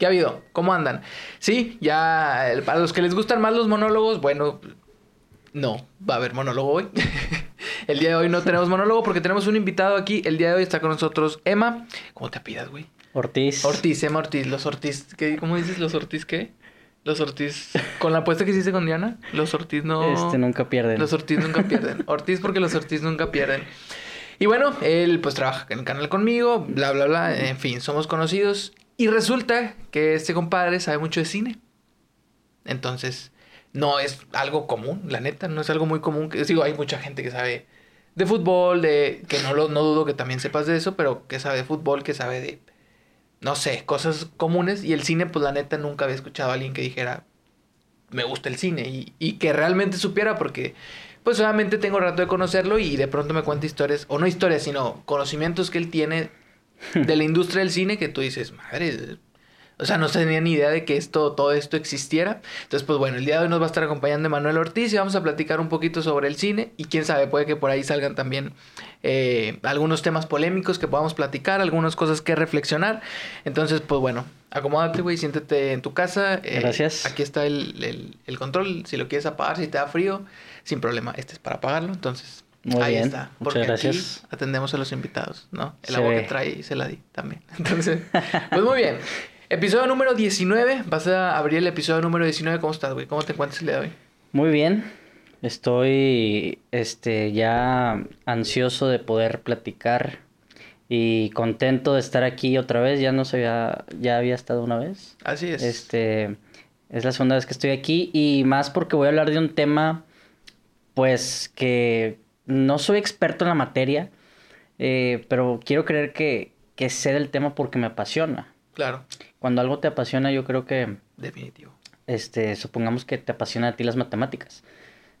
¿Qué ha habido? ¿Cómo andan? Sí, ya, eh, para los que les gustan más los monólogos, bueno, no, va a haber monólogo hoy. el día de hoy no tenemos monólogo porque tenemos un invitado aquí. El día de hoy está con nosotros Emma. ¿Cómo te pidas, güey? Ortiz. Ortiz, Emma Ortiz. Los Ortiz, ¿qué, ¿cómo dices? ¿Los Ortiz qué? Los Ortiz, con la apuesta que hiciste con Diana, los Ortiz no... Este, nunca pierden. Los Ortiz nunca pierden. Ortiz porque los Ortiz nunca pierden. Y bueno, él pues trabaja en el canal conmigo, bla, bla, bla. En fin, somos conocidos. Y resulta que este compadre sabe mucho de cine. Entonces, no es algo común, la neta, no es algo muy común. Que, digo, hay mucha gente que sabe de fútbol, de que no, lo, no dudo que también sepas de eso, pero que sabe de fútbol, que sabe de, no sé, cosas comunes. Y el cine, pues la neta, nunca había escuchado a alguien que dijera, me gusta el cine. Y, y que realmente supiera, porque pues solamente tengo rato de conocerlo y de pronto me cuenta historias, o no historias, sino conocimientos que él tiene de la industria del cine que tú dices, madre, o sea, no tenía ni idea de que esto, todo esto existiera. Entonces, pues bueno, el día de hoy nos va a estar acompañando Manuel Ortiz y vamos a platicar un poquito sobre el cine. Y quién sabe, puede que por ahí salgan también eh, algunos temas polémicos que podamos platicar, algunas cosas que reflexionar. Entonces, pues bueno, acomódate, güey, siéntete en tu casa. Eh, Gracias. Aquí está el, el, el, control. Si lo quieres apagar, si te da frío, sin problema. Este es para apagarlo. Entonces, Muy ahí bien. está. Porque Muchas gracias. aquí atendemos a los invitados, ¿no? El Se agua que trae se la di también. Entonces, pues muy bien. Episodio número 19. Vas a abrir el episodio número 19. ¿Cómo estás, güey? ¿Cómo te encuentras el día de hoy? Muy bien. Estoy este ya ansioso de poder platicar y contento de estar aquí otra vez. Ya no se había, ya había estado una vez. Así es. Este es la segunda vez que estoy aquí y más porque voy a hablar de un tema pues que no soy experto en la materia, eh, pero quiero creer que, que sé del tema porque me apasiona. Claro, Cuando algo te apasiona, yo creo que definitivo. este, supongamos que te apasiona a ti las matemáticas.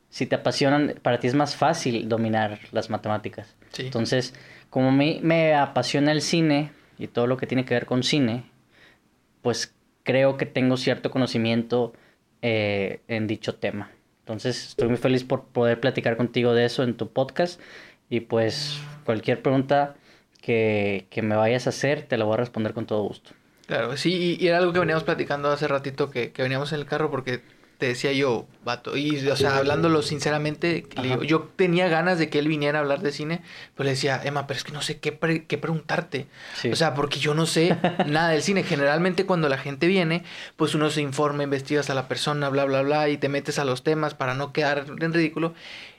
Si te apasionan, para ti es más fácil dominar las matemáticas. Sí. Entonces, como a mí me apasiona el cine y todo lo que tiene que ver con cine, pues creo que tengo cierto conocimiento eh, en dicho tema. Entonces, estoy muy feliz por poder platicar contigo de eso en tu podcast. Y pues, cualquier pregunta que, que me vayas a hacer, te la voy a responder con todo gusto. Claro, sí, y, era algo que veníamos platicando hace ratito que, que veníamos en el carro porque te decía yo, vato, y o sea, hablándolo sinceramente, le digo, Ajá. yo tenía ganas de que él viniera a hablar de cine, pero le decía, Emma, pero es que no sé qué, pre- qué preguntarte. Sí. O sea, porque yo no sé nada del cine. Generalmente cuando la gente viene, pues uno se informa, investigas a la persona, bla, bla, bla, y te metes a los temas para no quedar en ridículo.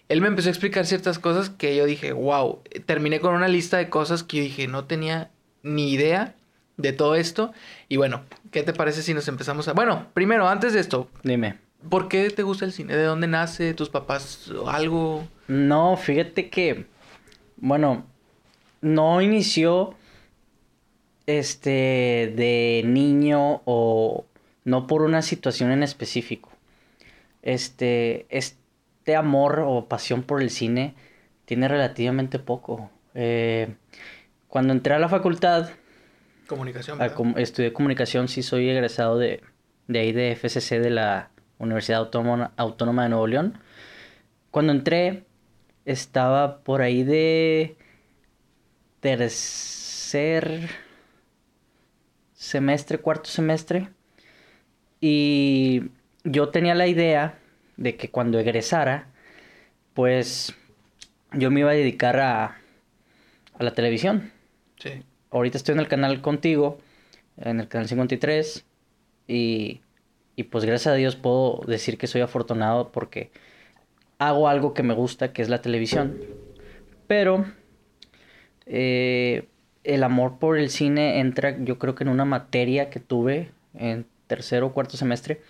Él me empezó a explicar ciertas cosas que yo dije, wow, terminé con una lista de cosas que yo dije, no tenía ni idea de todo esto. Y bueno, ¿qué te parece si nos empezamos a... Bueno, primero, antes de esto, Dime. ¿Por qué te gusta el cine? ¿De dónde nace? ¿Tus papás? o ¿Algo? No, fíjate que, bueno, no inició este de niño o no por una situación en específico. Este, este amor o pasión por el cine tiene relativamente poco. Eh, cuando entré a la facultad, Comunicación. a ¿verdad? com- estudié comunicación, sí soy egresado de, de ahí de FCC de la Universidad Autónoma, Autónoma de Nuevo León. Cuando entré, estaba por ahí de tercer semestre, cuarto semestre. Y yo tenía la idea de que cuando egresara, pues yo me iba a dedicar a, a la televisión Sí. ahorita estoy en el canal contigo, en el canal 53, y, y pues gracias a Dios puedo decir que soy afortunado porque hago algo que me gusta, que es la televisión. Pero eh, el amor por el cine entra yo creo que en una materia que tuve en tercero o cuarto semestre,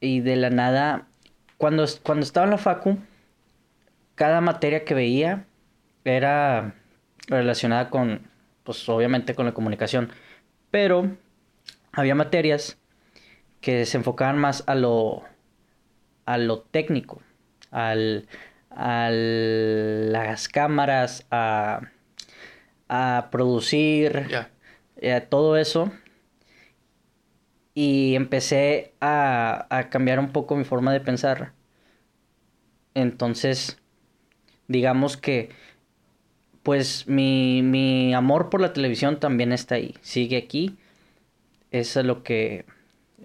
y de la nada, cuando, cuando estaba en la facu, cada materia que veía era relacionada con, pues obviamente con la comunicación, pero había materias que se enfocaban más a lo, a lo técnico, al, a las cámaras, a, a producir, eh, todo eso. Y empecé a, a cambiar un poco mi forma de pensar. Entonces, digamos que, pues mi, mi amor por la televisión también está ahí, sigue aquí. es a lo que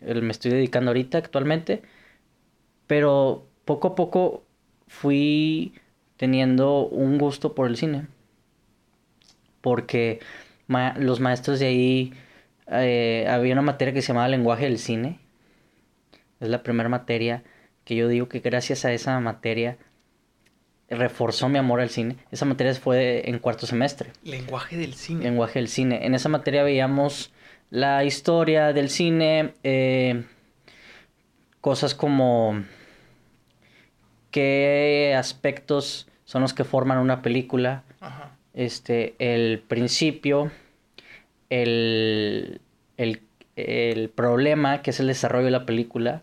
me estoy dedicando ahorita actualmente. Pero poco a poco fui teniendo un gusto por el cine. Porque los maestros de ahí, eh, había una materia que se llamaba lenguaje del cine. Es la primera materia que yo digo que gracias a esa materia reforzó mi amor al cine. Esa materia fue en cuarto semestre. Lenguaje del cine. Lenguaje del cine. En esa materia veíamos la historia del cine, eh, cosas como qué aspectos son los que forman una película, este, el principio, el, el, el, problema que es el desarrollo de la película,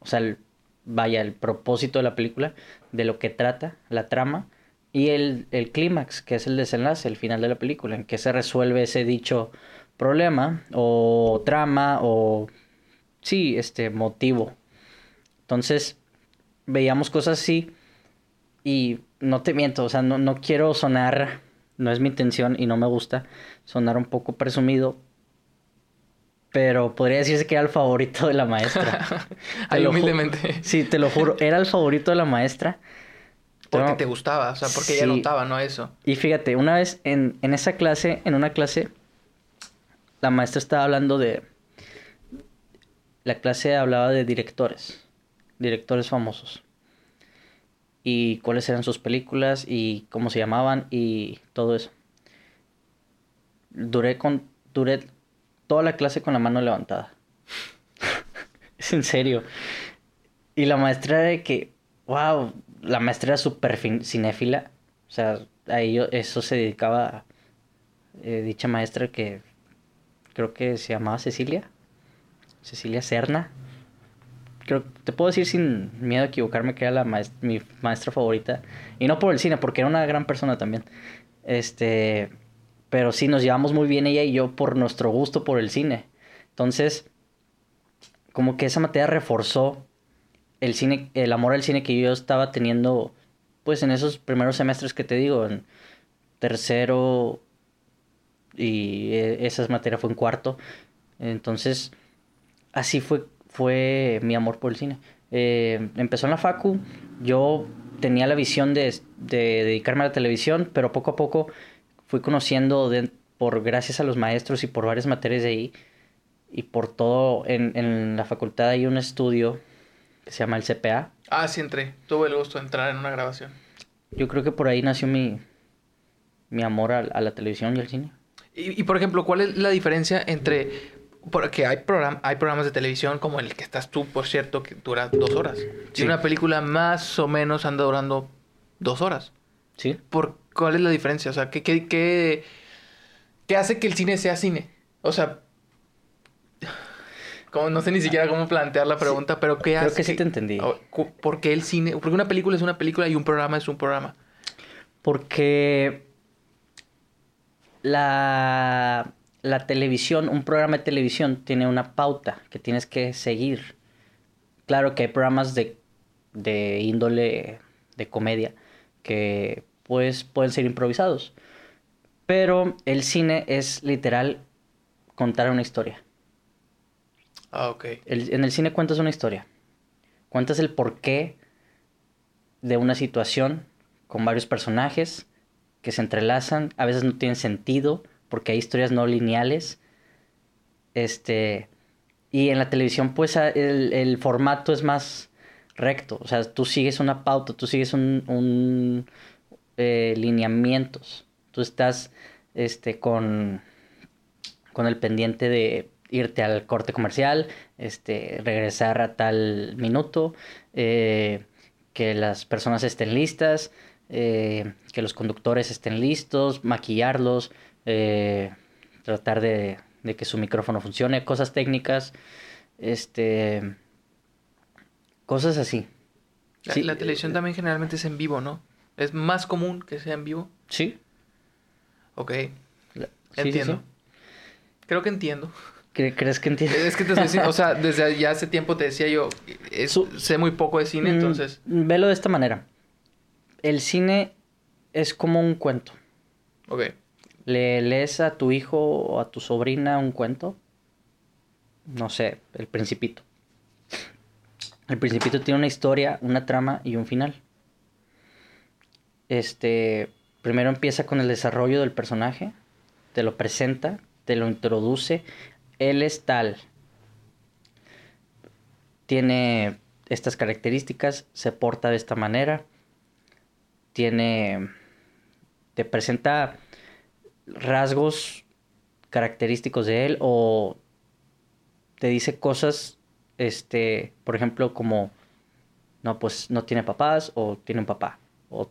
o sea, el, vaya, el propósito de la película, de lo que trata, la trama, y el, el clímax, que es el desenlace, el final de la película, en que se resuelve ese dicho problema o trama o sí, este motivo. Entonces, veíamos cosas así y no te miento, o sea, no, no quiero sonar, no es mi intención y no me gusta sonar un poco presumido, pero podría decirse que era el favorito de la maestra. Ahí humildemente. Sí, te lo juro, era el favorito de la maestra. Porque te gustaba, o sea, porque ella notaba, ¿no? Eso. Y fíjate, una vez en, en esa clase, en una clase, la maestra estaba hablando de... La clase hablaba de directores, directores famosos. Y cuáles eran sus películas y cómo se llamaban y todo eso. Duré con duré toda la clase con la mano levantada. es en serio. Y la maestra de que, wow, la maestra era súper cinéfila. O sea, a ello, eso se dedicaba eh, dicha maestra que creo que se llamaba Cecilia. Cecilia Serna. Creo, te puedo decir sin miedo a equivocarme que era la mi maestra favorita. Y no por el cine, porque era una gran persona también. Este, pero sí, nos llevamos muy bien ella y yo por nuestro gusto por el cine. Entonces, como que esa materia reforzó el cine, el amor al cine que yo estaba teniendo, pues en esos primeros semestres que te digo, en tercero, y e, esa materia fue en cuarto. Entonces, así fue, fue mi amor por el cine. Eh, empezó en la facu, yo tenía la visión de, dedicarme a la televisión, pero poco a poco fui conociendo, por gracias a los maestros y por varias materias de ahí, y por todo, en, en la facultad hay un estudio que se llama el CPA. Ah, sí entré, tuve el gusto de entrar en una grabación. Yo creo que por ahí nació mi, mi amor a la televisión y al cine. Y, por ejemplo, ¿cuál es la diferencia entre... Porque hay, hay programas de televisión como el que estás tú, por cierto, que dura dos horas. Y una película más o menos anda durando dos horas. Sí. ¿Por cuál es la diferencia? O sea, ¿qué, qué, qué, qué hace que el cine sea cine? O sea, como, no sé ni siquiera cómo plantear la pregunta, pero ¿qué hace? Creo que sí te entendí. ¿Por qué el cine? Porque una película es una película y un programa es un programa. Porque la, la televisión, un programa de televisión tiene una pauta que tienes que seguir. Claro que hay programas de, de índole de comedia que pues pueden ser improvisados. Pero el cine es literal contar una historia. Ah, ok. en el cine cuentas una historia. Cuentas el porqué de una situación con varios personajes que se entrelazan, a veces no tienen sentido porque hay historias no lineales. Este, y en la televisión pues el, formato es más recto, o sea, tú sigues una pauta, tú sigues un, un eh, lineamientos, tú estás este, con, con el pendiente de irte al corte comercial, este, regresar a tal minuto, eh, que las personas estén listas, eh, que los conductores estén listos, maquillarlos, eh, tratar de, que su micrófono funcione, cosas técnicas, este, cosas así. La, sí, la televisión también generalmente es en vivo, ¿no? Es más común que sea en vivo. Sí. Ok. entiendo. Creo que entiendo. ¿Crees que entiendo? Es que te estoy o sea, desde ya hace tiempo te decía yo, sé muy poco de cine, mm, entonces... Velo de esta manera el cine es como un cuento. Ok. Le lees a tu hijo o a tu sobrina un cuento no sé, El Principito. El Principito tiene una historia, una trama y un final. Este, primero empieza con el desarrollo del personaje, te lo presenta, te lo introduce, él es tal, tiene estas características, se porta de esta manera, tiene, te presenta rasgos característicos de él o te dice cosas, este, por ejemplo, como, no, pues no tiene papás o tiene un papá, o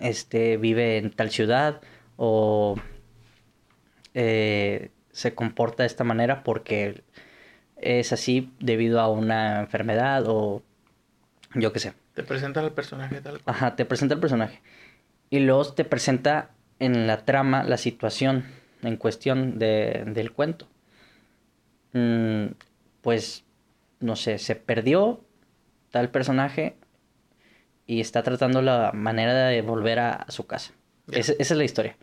este, vive en tal ciudad, o eh, se comporta de esta manera porque es así debido a una enfermedad o yo qué sé. Te presenta al personaje tal cual. Ajá, te presenta el personaje. Y luego te presenta en la trama la situación en cuestión de, del cuento. Mm, pues, no sé, se perdió tal personaje y está tratando la manera de volver a, su casa. esa es la historia.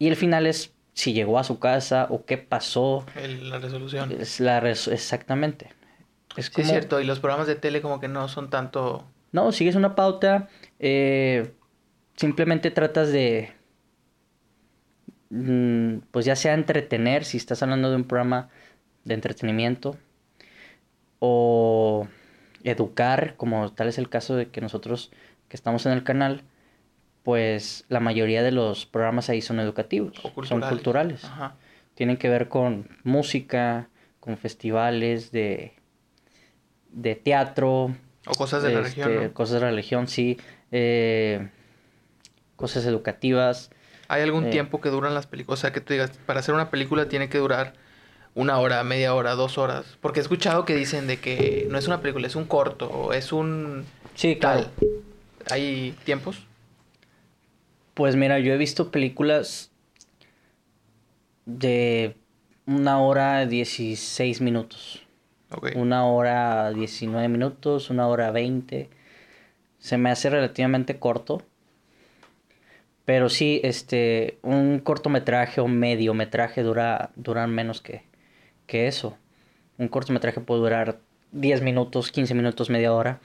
Y el final es si llegó a su casa o qué pasó. la resolución. Es la exactamente. Es sí, es cierto. Y los programas de tele como que no son tanto... No, sigues una pauta. Eh, simplemente tratas de... Mm, pues ya sea entretener, si estás hablando de un programa de entretenimiento. O educar, como tal es el caso de que nosotros que estamos en el canal pues la mayoría de los programas ahí son educativos, son culturales. Tienen que ver con música, con festivales de, de teatro. O cosas de la este, región. Cosas de la religión, sí. Eh, cosas educativas. ¿Hay algún eh, tiempo que duran las películas? O sea, que tú digas, para hacer una película tiene que durar una hora, media hora, dos horas. Porque he escuchado que dicen de que no es una película, es un corto, es un... Sí, claro. ¿Hay tiempos? Pues mira, yo he visto películas de una hora dieciséis minutos. Una hora diecinueve minutos, una hora veinte. Se me hace relativamente corto. Pero sí, este, un cortometraje o mediometraje dura, duran menos que, que eso. Un cortometraje puede durar 10 minutos, 15 minutos, media hora.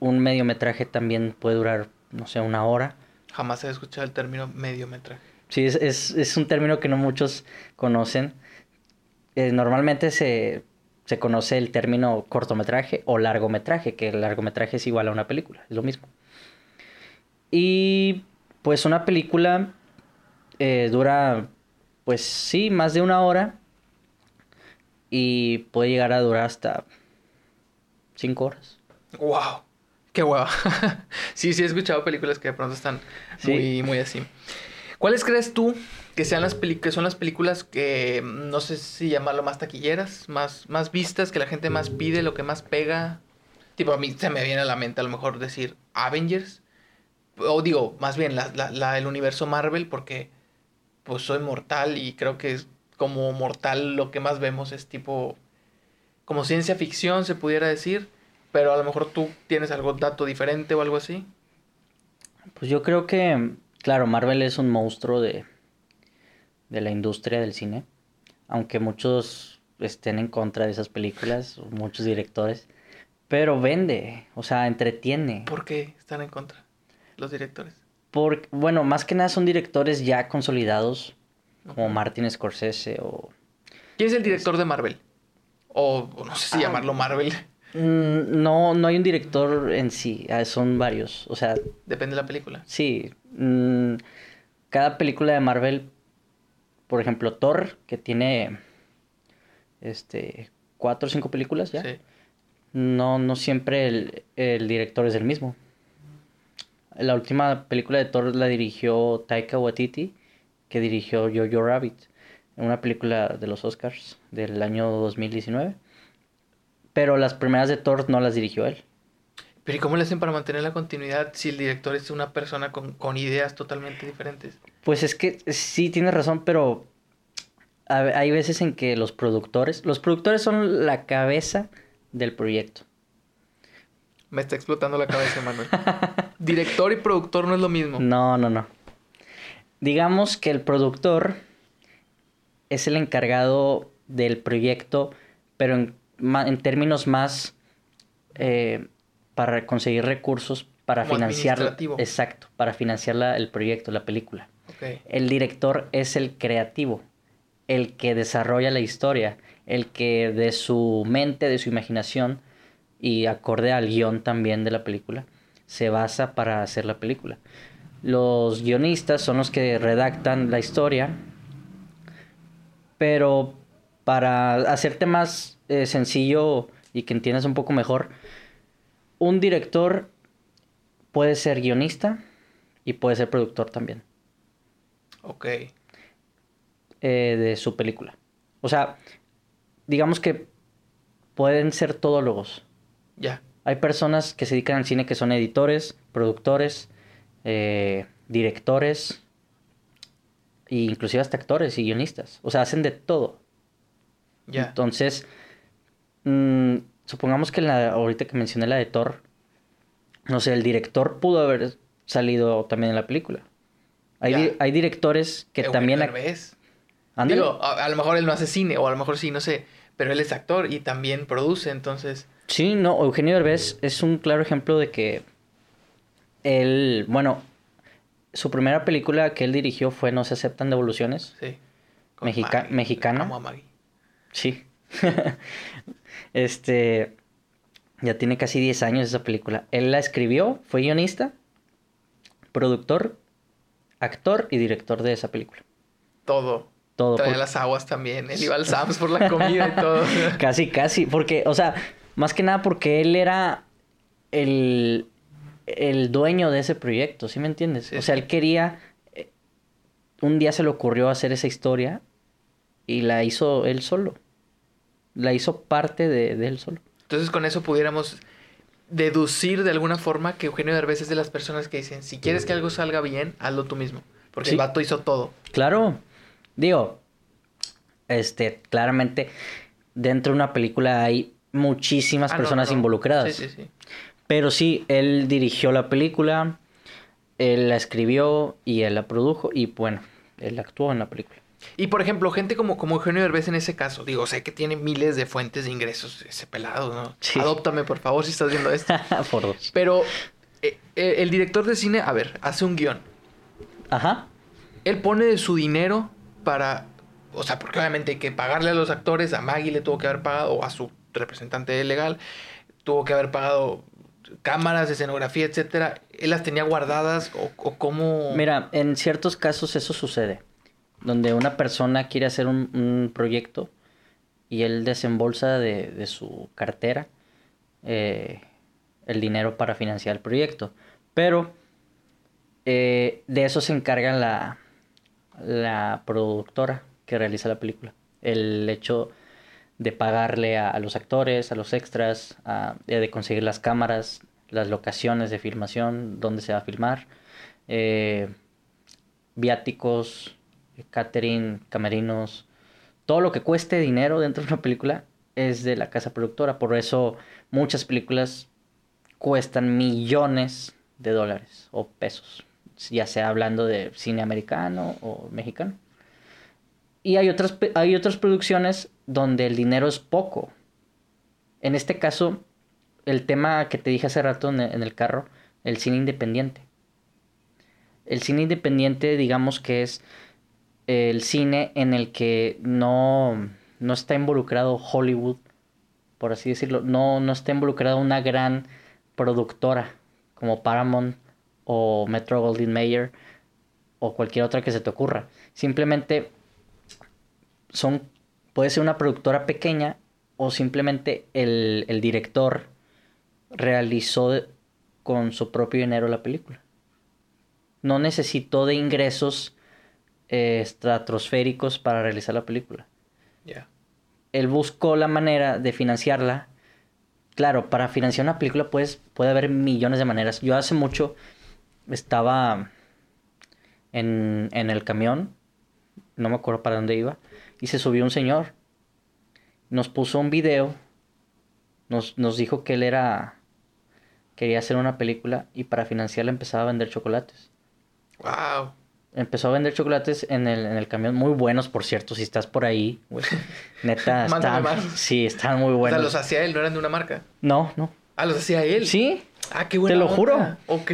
Un mediometraje también puede durar, no sé, una hora. Jamás he escuchado el término mediometraje. Sí, es, un término que no muchos conocen. Eh, normalmente se, conoce el término cortometraje o largometraje, que el largometraje es igual a una película, es lo mismo. Y pues una película eh, dura, pues sí, más de una hora y puede llegar a durar hasta cinco horas. ¡Wow! Qué hueva. sí, sí he escuchado películas que de pronto están muy, muy así. ¿Cuáles crees tú que sean las que son las películas que no sé si llamarlo más taquilleras, más, más vistas, que la gente más pide, lo que más pega? Tipo, a mí se me viene a la mente a lo mejor decir Avengers. O digo, más bien la, la, el universo Marvel, porque pues soy mortal y creo que como mortal lo que más vemos es tipo como ciencia ficción, se pudiera decir pero a lo mejor tú tienes algo dato diferente o algo así. Pues yo creo que, claro, Marvel es un monstruo de, de la industria del cine, aunque muchos estén en contra de esas películas, muchos directores, pero vende, o sea, entretiene. ¿Por qué están en contra los directores? Porque, bueno, más que nada son directores ya consolidados, como Martin Scorsese o... ¿Quién es el director de Marvel? O no sé si ah, llamarlo Marvel. Mm, no, no hay un director en sí, ah, son varios. O sea. Depende de la película. Sí. Mm, cada película de Marvel, por ejemplo, Thor, que tiene este cuatro o cinco películas ya. Sí. No, no siempre el, el director es el mismo. La última película de Thor la dirigió Taika Waititi, que dirigió Jojo Rabbit, una película de los Oscars del año 2019. Pero las primeras de Thor no las dirigió él. Pero ¿y cómo le hacen para mantener la continuidad si el director es una persona con, ideas totalmente diferentes? Pues es que sí, tienes razón, pero hay veces en que los productores, los productores son la cabeza del proyecto. Me está explotando la cabeza, Manuel. Director y productor no es lo mismo. No, no, no. Digamos que el productor es el encargado del proyecto, pero en, en términos más eh, para conseguir recursos para Como financiar. Exacto, para financiar la- el proyecto, la película. El director es el creativo, el que desarrolla la historia, el que de su mente, de su imaginación y acorde al guion también de la película, se basa para hacer la película. Los guionistas son los que redactan la historia, pero para hacerte más eh, sencillo y que entiendas un poco mejor, un director puede ser guionista y puede ser productor también Ok. eh, de su película. O sea, digamos que pueden ser todólogos. Ya. Hay personas que se dedican al cine que son editores, productores, eh, directores, e inclusive hasta actores y guionistas. O sea, hacen de todo. Ya. Entonces, mm, supongamos que la, ahorita que mencioné la de Thor, no sé, el director pudo haber salido también en la película. Hay, di- hay directores que Eugenio también... Derbez. Digo, a, a lo mejor él no hace cine, o a lo mejor sí, no sé. Pero él es actor y también produce, entonces. Sí, no, Eugenio Derbez es un claro ejemplo de que él, bueno, su primera película que él dirigió fue No se aceptan devoluciones. Sí. Mexica- Maggie. mexicana. Amo a Maggie. Sí. este, ya tiene casi 10 años esa película. Él la escribió, fue guionista, productor, actor y director de esa película. Todo. Todo. Traía por- las aguas también. Él iba al Sams por la comida y todo. Casi, casi. Porque, o sea, más que nada porque él era el, el dueño de ese proyecto, ¿sí me entiendes? Sí, o sea, él quería. eh, Un día se le ocurrió hacer esa historia y la hizo él solo. La hizo parte de, de él solo. Entonces con eso pudiéramos deducir de alguna forma que Eugenio Derbez es de las personas que dicen, si quieres que algo salga bien, hazlo tú mismo. Porque Sí. el vato hizo todo. Claro. Digo, este, claramente, dentro de una película hay muchísimas Ah, personas no, no. involucradas. Sí, sí, sí. Pero sí, él dirigió la película, él la escribió y él la produjo y bueno, él actuó en la película. Y por ejemplo, gente como, como Eugenio Derbez en ese caso, digo, sé que tiene miles de fuentes de ingresos, ese pelado, ¿no? Sí. Adóptame, por favor, si estás viendo esto. Por dos. Pero eh, eh, el director de cine, a ver, hace un guion. Ajá. Él pone de su dinero para, o sea, porque obviamente hay que pagarle a los actores, a Maggie le tuvo que haber pagado, o a su representante legal, tuvo que haber pagado cámaras, escenografía, etcétera. Él las tenía guardadas o, o cómo... Mira, en ciertos casos eso sucede. Donde una persona quiere hacer un, proyecto y él desembolsa de, de su cartera eh, el dinero para financiar el proyecto. Pero eh, de eso se encarga la, la productora que realiza la película. El hecho de pagarle a, los actores, a los extras, a- de conseguir las cámaras, las locaciones de filmación, dónde se va a filmar, eh, viáticos, catering, camerinos, todo lo que cueste dinero dentro de una película es de la casa productora. Por eso muchas películas cuestan millones de dólares o pesos, ya sea hablando de cine americano o mexicano. Y hay otras, hay otras producciones donde el dinero es poco. En este caso, el tema que te dije hace rato en en el carro, el cine independiente. El cine independiente, digamos que es el cine en el que no, no está involucrado Hollywood, por así decirlo. No, no está involucrada una gran productora como Paramount o Metro Goldwyn Mayer o cualquier otra que se te ocurra. Simplemente son puede ser una productora pequeña o simplemente el, el director realizó con su propio dinero la película. No necesitó de ingresos eh, estratosféricos para realizar la película. Ya. Él buscó la manera de financiarla. Claro, para financiar una película pues, puede haber millones de maneras. Yo hace mucho estaba en, en el camión, no me acuerdo para dónde iba, y se subió un señor. Nos puso un video, nos, nos dijo que él era, quería hacer una película y para financiarla empezaba a vender chocolates. Wow. Empezó a vender chocolates en el, en el camión, muy buenos, por cierto, si estás por ahí, güey. Neta, están, más. sí, están muy O buenos. sea, los hacía él, no eran de una marca. No, no. Ah, los hacía él. Sí, Ah, qué bueno. Te lo juro. Ok.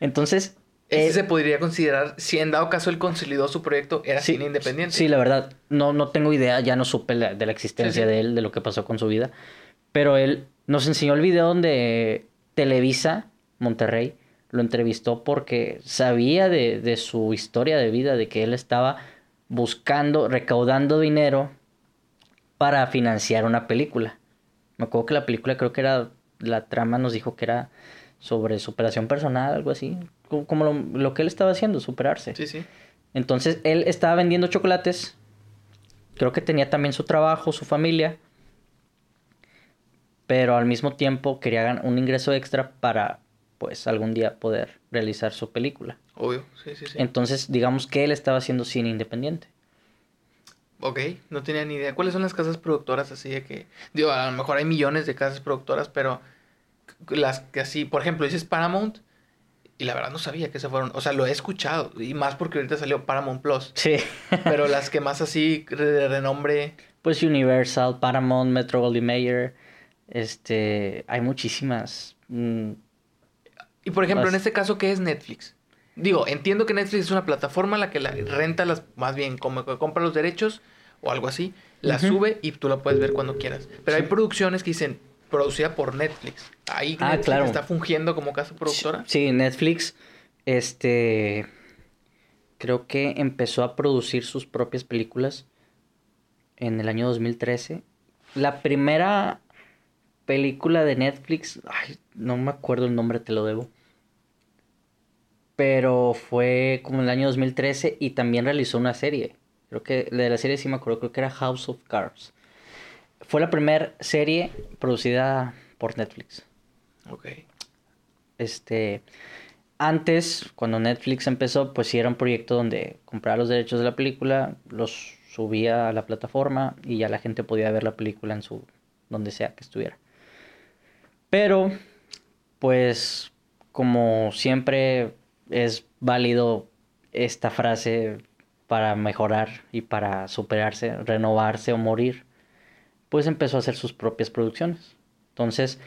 entonces... Ese eh, se podría considerar, si en dado caso él consolidó su proyecto, era Sí, cine independiente. Sí, la verdad, no, no tengo idea, ya no supe la- de la existencia Sí, sí. de él, de lo que pasó con su vida. Pero él nos enseñó el video donde Televisa, Monterrey, lo entrevistó porque sabía de, de su historia de vida, de que él estaba buscando, recaudando dinero para financiar una película. Me acuerdo que la película creo que era, la trama nos dijo que era sobre superación personal, algo así. Como, lo, lo que él estaba haciendo, superarse. Sí, sí. Entonces él estaba vendiendo chocolates. Creo que tenía también su trabajo, su familia. Pero al mismo tiempo quería ganar un ingreso extra para, pues, algún día poder realizar su película. Obvio. Sí, sí, sí. Entonces, digamos que él estaba haciendo cine independiente. Ok, no tenía ni idea. ¿Cuáles son las casas productoras así de que... Digo, a lo mejor hay millones de casas productoras, pero las que así, por ejemplo, dices Paramount y la verdad no sabía que se fueron. O sea, lo he escuchado y más porque ahorita salió Paramount Plus. Sí. Pero las que más así de renombre... pues Universal, Paramount, Metro Goldwyn Mayer. Este, hay muchísimas. Mm, Y por ejemplo, en este caso, ¿qué es Netflix? Digo, entiendo que Netflix es una plataforma en la que la renta las, más bien, como que compra los derechos o algo así, la sube y tú la puedes ver cuando quieras. Pero hay producciones que dicen producida por Netflix. Ahí Ah, Netflix claro. está fungiendo como casa productora. Sí, Netflix, este, creo que empezó a producir sus propias películas en el año 2013. La primera película de Netflix, ay, no me acuerdo el nombre, te lo debo. Pero fue como en el año 2013 y también realizó una serie. Creo que la de la serie sí me acuerdo, creo que era House of Cards. Fue la primera serie producida por Netflix. Ok. Este, antes, cuando Netflix empezó, pues sí era un proyecto donde compraba los derechos de la película, los subía a la plataforma y ya la gente podía ver la película en su, donde sea que estuviera. Pero, pues, como siempre es válido esta frase para mejorar y para superarse, renovarse o morir, pues empezó a hacer sus propias producciones. Entonces,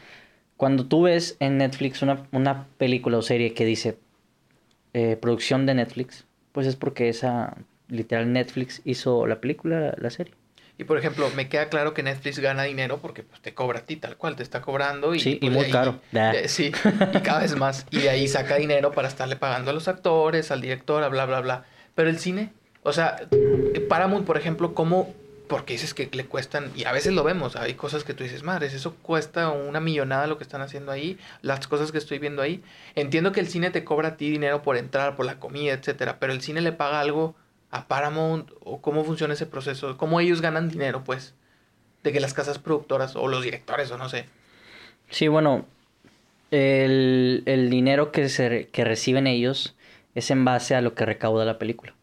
cuando tú ves en Netflix una, una película o serie que dice eh, producción de Netflix, pues es porque esa, literal, Netflix hizo la película, la serie. Y por ejemplo, me queda claro que Netflix gana dinero porque pues, te cobra a ti tal cual, te está cobrando y, Sí, y pues, muy ahí- caro. De- sí, y cada vez más. Y de ahí saca dinero para estarle pagando a los actores, al director, bla, bla, bla. Pero el cine, o sea, Paramount, por ejemplo, ¿cómo? Porque dices que le cuestan, y a veces lo vemos, hay cosas que tú dices, madres, eso cuesta una millonada lo que están haciendo ahí, las cosas que estoy viendo ahí. Entiendo que el cine te cobra a ti dinero por entrar, por la comida, etcétera, pero el cine le paga algo a Paramount, o cómo funciona ese proceso, cómo ellos ganan dinero, pues, de que las casas productoras, o los directores, o no sé. Sí, bueno, el, el dinero que, se, que reciben ellos es en base a lo que recauda la película.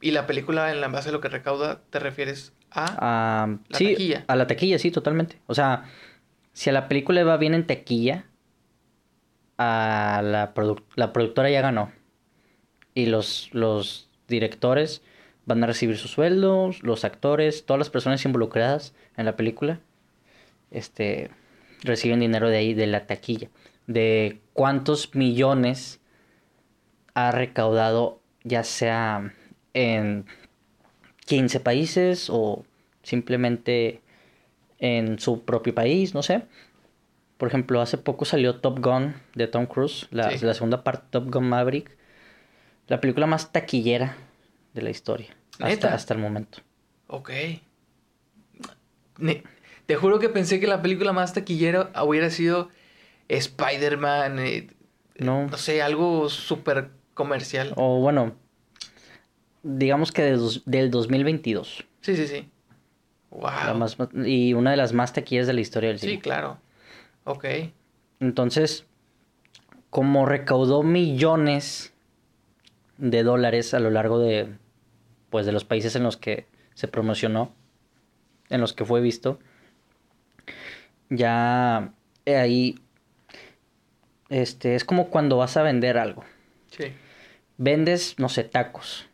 Y la película, en la base a lo que recauda, te refieres a... A, La sí, taquilla. a la taquilla, sí, totalmente. O sea, si a la película le va bien en taquilla, a la, produ- la productora ya ganó. Y los, los directores van a recibir sus sueldos, los actores, todas las personas involucradas en la película, este, reciben dinero de ahí, de la taquilla. De cuántos millones ha recaudado, ya sea en 15 países o simplemente en su propio país, no sé. Por ejemplo, hace poco salió Top Gun de Tom Cruise, la, Sí. la segunda parte Top Gun Maverick, la película más taquillera de la historia hasta, hasta el momento. Ok. Ne- te juro que pensé que la película más taquillera hubiera sido Spider-Man, eh, No, no sé, algo súper comercial. o bueno, digamos que de dos- del 2022. Sí, sí, sí. la Wow. más- y una de las más taquilleras de la historia del cine. Sí, claro. Ok. Entonces, como recaudó millones de dólares a lo largo de pues de los países en los que se promocionó, en los que fue visto, ya ahí este es como cuando vas a vender algo. Sí. vendes, no sé, tacos.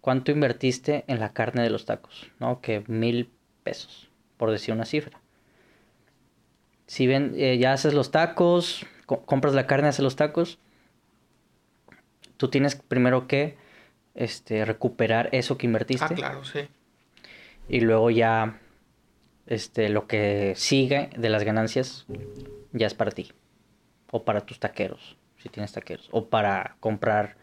¿Cuánto invertiste en la carne de los tacos? ¿No? Que mil pesos, por decir una cifra. Si ven, eh, ya haces los tacos, compras la carne, haces los tacos, tú tienes primero que este, recuperar eso que invertiste. Ah, claro, sí. Y luego ya este, lo que sigue de las ganancias ya es para ti. O para tus taqueros, si tienes taqueros. O para comprar,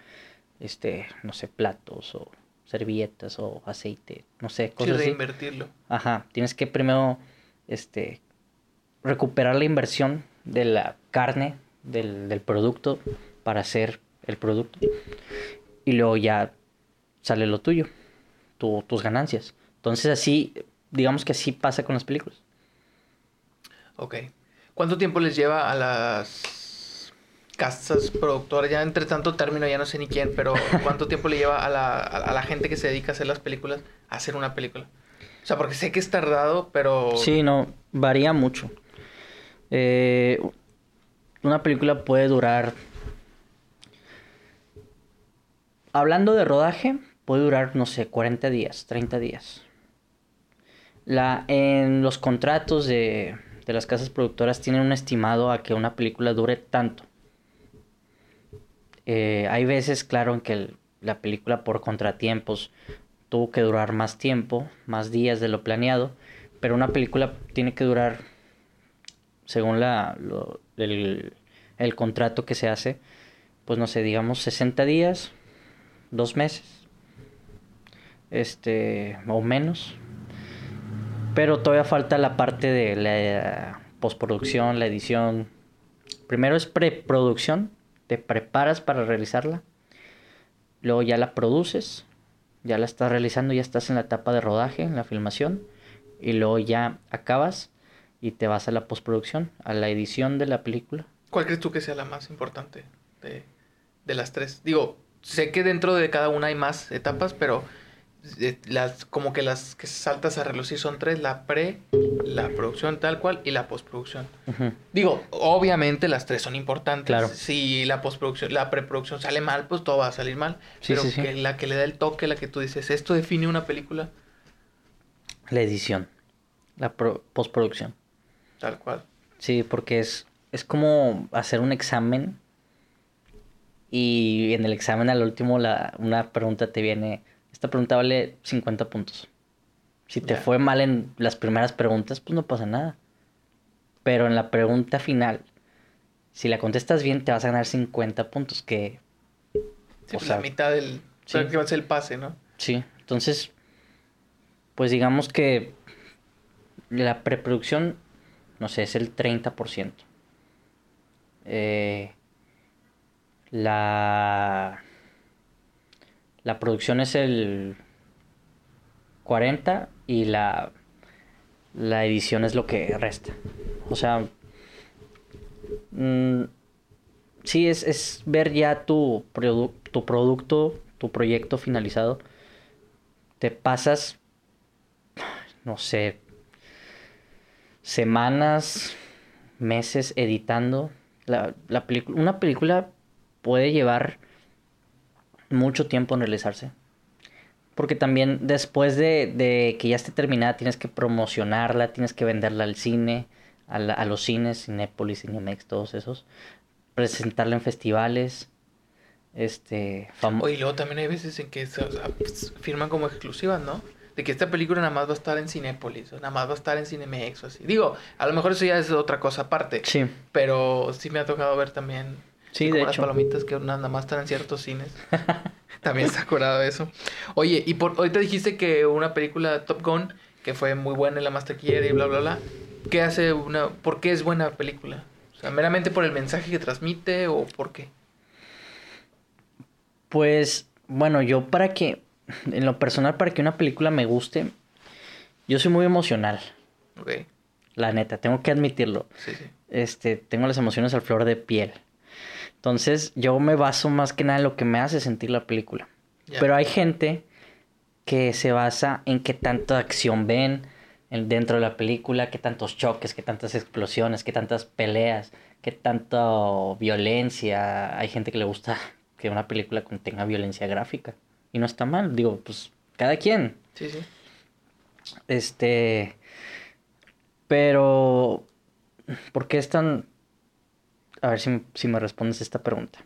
este, no sé, platos o servilletas o aceite, no sé, cosas sí, reinvertirlo. Ajá, tienes que primero, este, recuperar la inversión de la carne, del, producto, para hacer el producto. Y luego ya sale lo tuyo, tus ganancias. Entonces así, digamos que así pasa con las películas. Ok. ¿Cuánto tiempo les lleva a las casas productoras, ya entre tanto término, ya no sé ni quién, pero ¿cuánto tiempo le lleva a la, a, la gente que se dedica a hacer las películas a hacer una película? O sea, porque sé que es tardado, pero... Sí, no, varía mucho. Eh, una película puede durar... Hablando de rodaje, puede durar, no sé, 40 días, 30 días. La, en los contratos de, de las casas productoras tienen un estimado a que una película dure tanto. Eh, hay veces, claro, en que la película por contratiempos tuvo que durar más tiempo, más días de lo planeado, pero una película tiene que durar, según la, el, el, contrato que se hace, pues no sé, digamos 60 días, dos meses, este, o menos. Pero todavía falta la parte de la postproducción, la edición. Primero es preproducción, te preparas para realizarla, luego ya la produces, ya la estás realizando, ya estás en la etapa de rodaje, en la filmación, y luego ya acabas y te vas a la postproducción, a la edición de la película. ¿Cuál crees tú que sea la más importante de, de las tres? Digo, sé que dentro de cada una hay más etapas, pero las como que las que saltas a relucir son tres, la pre, la producción tal cual y la postproducción. Digo, obviamente las tres son importantes. Claro. Si la postproducción, la preproducción sale mal, pues todo va a salir mal. pero que la que le da el toque, la que tú dices, esto define una película. La edición, la postproducción. Tal cual. Sí, porque es, es como hacer un examen y en el examen al último la, una pregunta te viene esta pregunta vale 50 puntos. Si te fue mal en las primeras preguntas, pues no pasa nada. Pero en la pregunta final, si la contestas bien, te vas a ganar 50 puntos, que... o pues sea, la mitad del... Sí. que va a ser el pase, ¿no? Sí, entonces, pues digamos que la preproducción, no sé, es el 30%. Eh, la la producción es el 40 y la, la edición es lo que resta. O sea, mm, sí, es, es, ver ya tu, tu producto, tu proyecto finalizado. Te pasas, no sé, semanas, meses editando. La, la una película puede llevar mucho tiempo en realizarse. Porque también después de, que ya esté terminada tienes que promocionarla, tienes que venderla al cine, a, los cines, Cinépolis, Cinemex, todos esos. Presentarla en festivales. Este, y luego también hay veces en que pues, firman como exclusivas, ¿no? De que esta película nada más va a estar en Cinépolis, o nada más va a estar en Cinemex, o así. Digo, a lo mejor eso ya es otra cosa aparte. Sí. Pero sí me ha tocado ver también Sí, de las palomitas que nada más están en ciertos cines. También está curado eso. Oye, y por ahorita dijiste que una película Top Gun, que fue muy buena en la más taquillera y bla, bla, bla. ¿Qué hace una... ¿Por qué es buena película? O sea, meramente por el mensaje que transmite o por qué? Pues, bueno, yo para que... En lo personal, para que una película me guste, yo soy muy emocional. Ok. La neta, tengo que admitirlo. Sí, sí. Este, tengo las emociones al flor de piel. Entonces yo me baso más que nada en lo que me hace sentir la película. Pero hay gente que se basa en qué tanta acción ven dentro de la película, qué tantos choques, qué tantas explosiones, qué tantas peleas, qué tanta violencia. Hay gente que le gusta que una película contenga violencia gráfica. Y no está mal, digo, pues cada quien. Sí, sí. Este. Pero. ¿Por qué es tan. A ver si, si me respondes esta pregunta.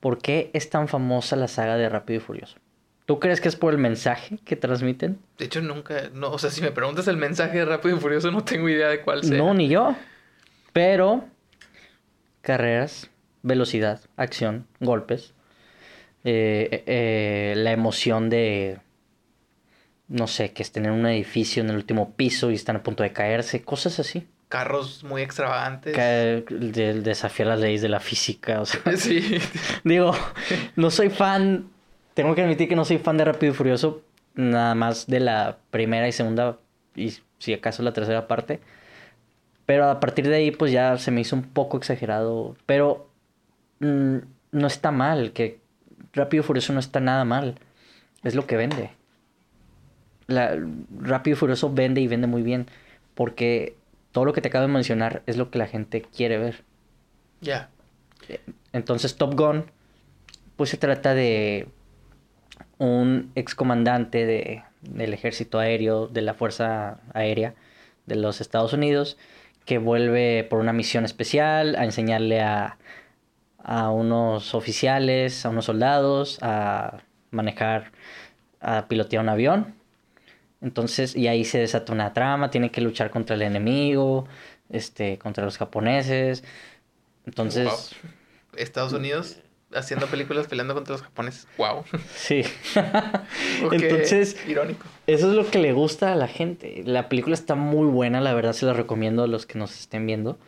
¿Por qué es tan famosa la saga de Rápido y Furioso? ¿Tú crees que es por el mensaje que transmiten? De hecho, nunca. No, o sea, si me preguntas el mensaje de Rápido y Furioso, no tengo idea de cuál sea. No, ni yo. Pero. Carreras, velocidad, acción, golpes. eh, eh, la emoción de. No sé, que estén en un edificio en el último piso y están a punto de caerse, cosas así. Carros muy extravagantes. Que, de, desafiar las leyes de la física, o sea. Sí. Digo, no soy fan. Tengo que admitir que no soy fan de Rápido y Furioso. Nada más de la primera y segunda. Y si acaso la tercera parte. Pero a partir de ahí, pues ya se me hizo un poco exagerado. Pero mm, no está mal. Que Rápido y Furioso no está nada mal. Es lo que vende. La, Rápido y Furioso vende y vende muy bien. Porque todo lo que te acabo de mencionar es lo que la gente quiere ver. Ya. Entonces Top Gun, pues se trata de un excomandante de, del ejército aéreo, de la Fuerza Aérea de los Estados Unidos, que vuelve por una misión especial a enseñarle a, a unos oficiales, a unos soldados, a manejar, a pilotear un avión. Entonces, y ahí se desata una trama, tiene que luchar contra el enemigo, este, contra los japoneses. Entonces, Wow. Estados Unidos haciendo películas peleando contra los japoneses. Wow. sí. Ok, Entonces, Irónico. eso es lo que le gusta a la gente. La película está muy buena, la verdad se la recomiendo a los que nos estén viendo.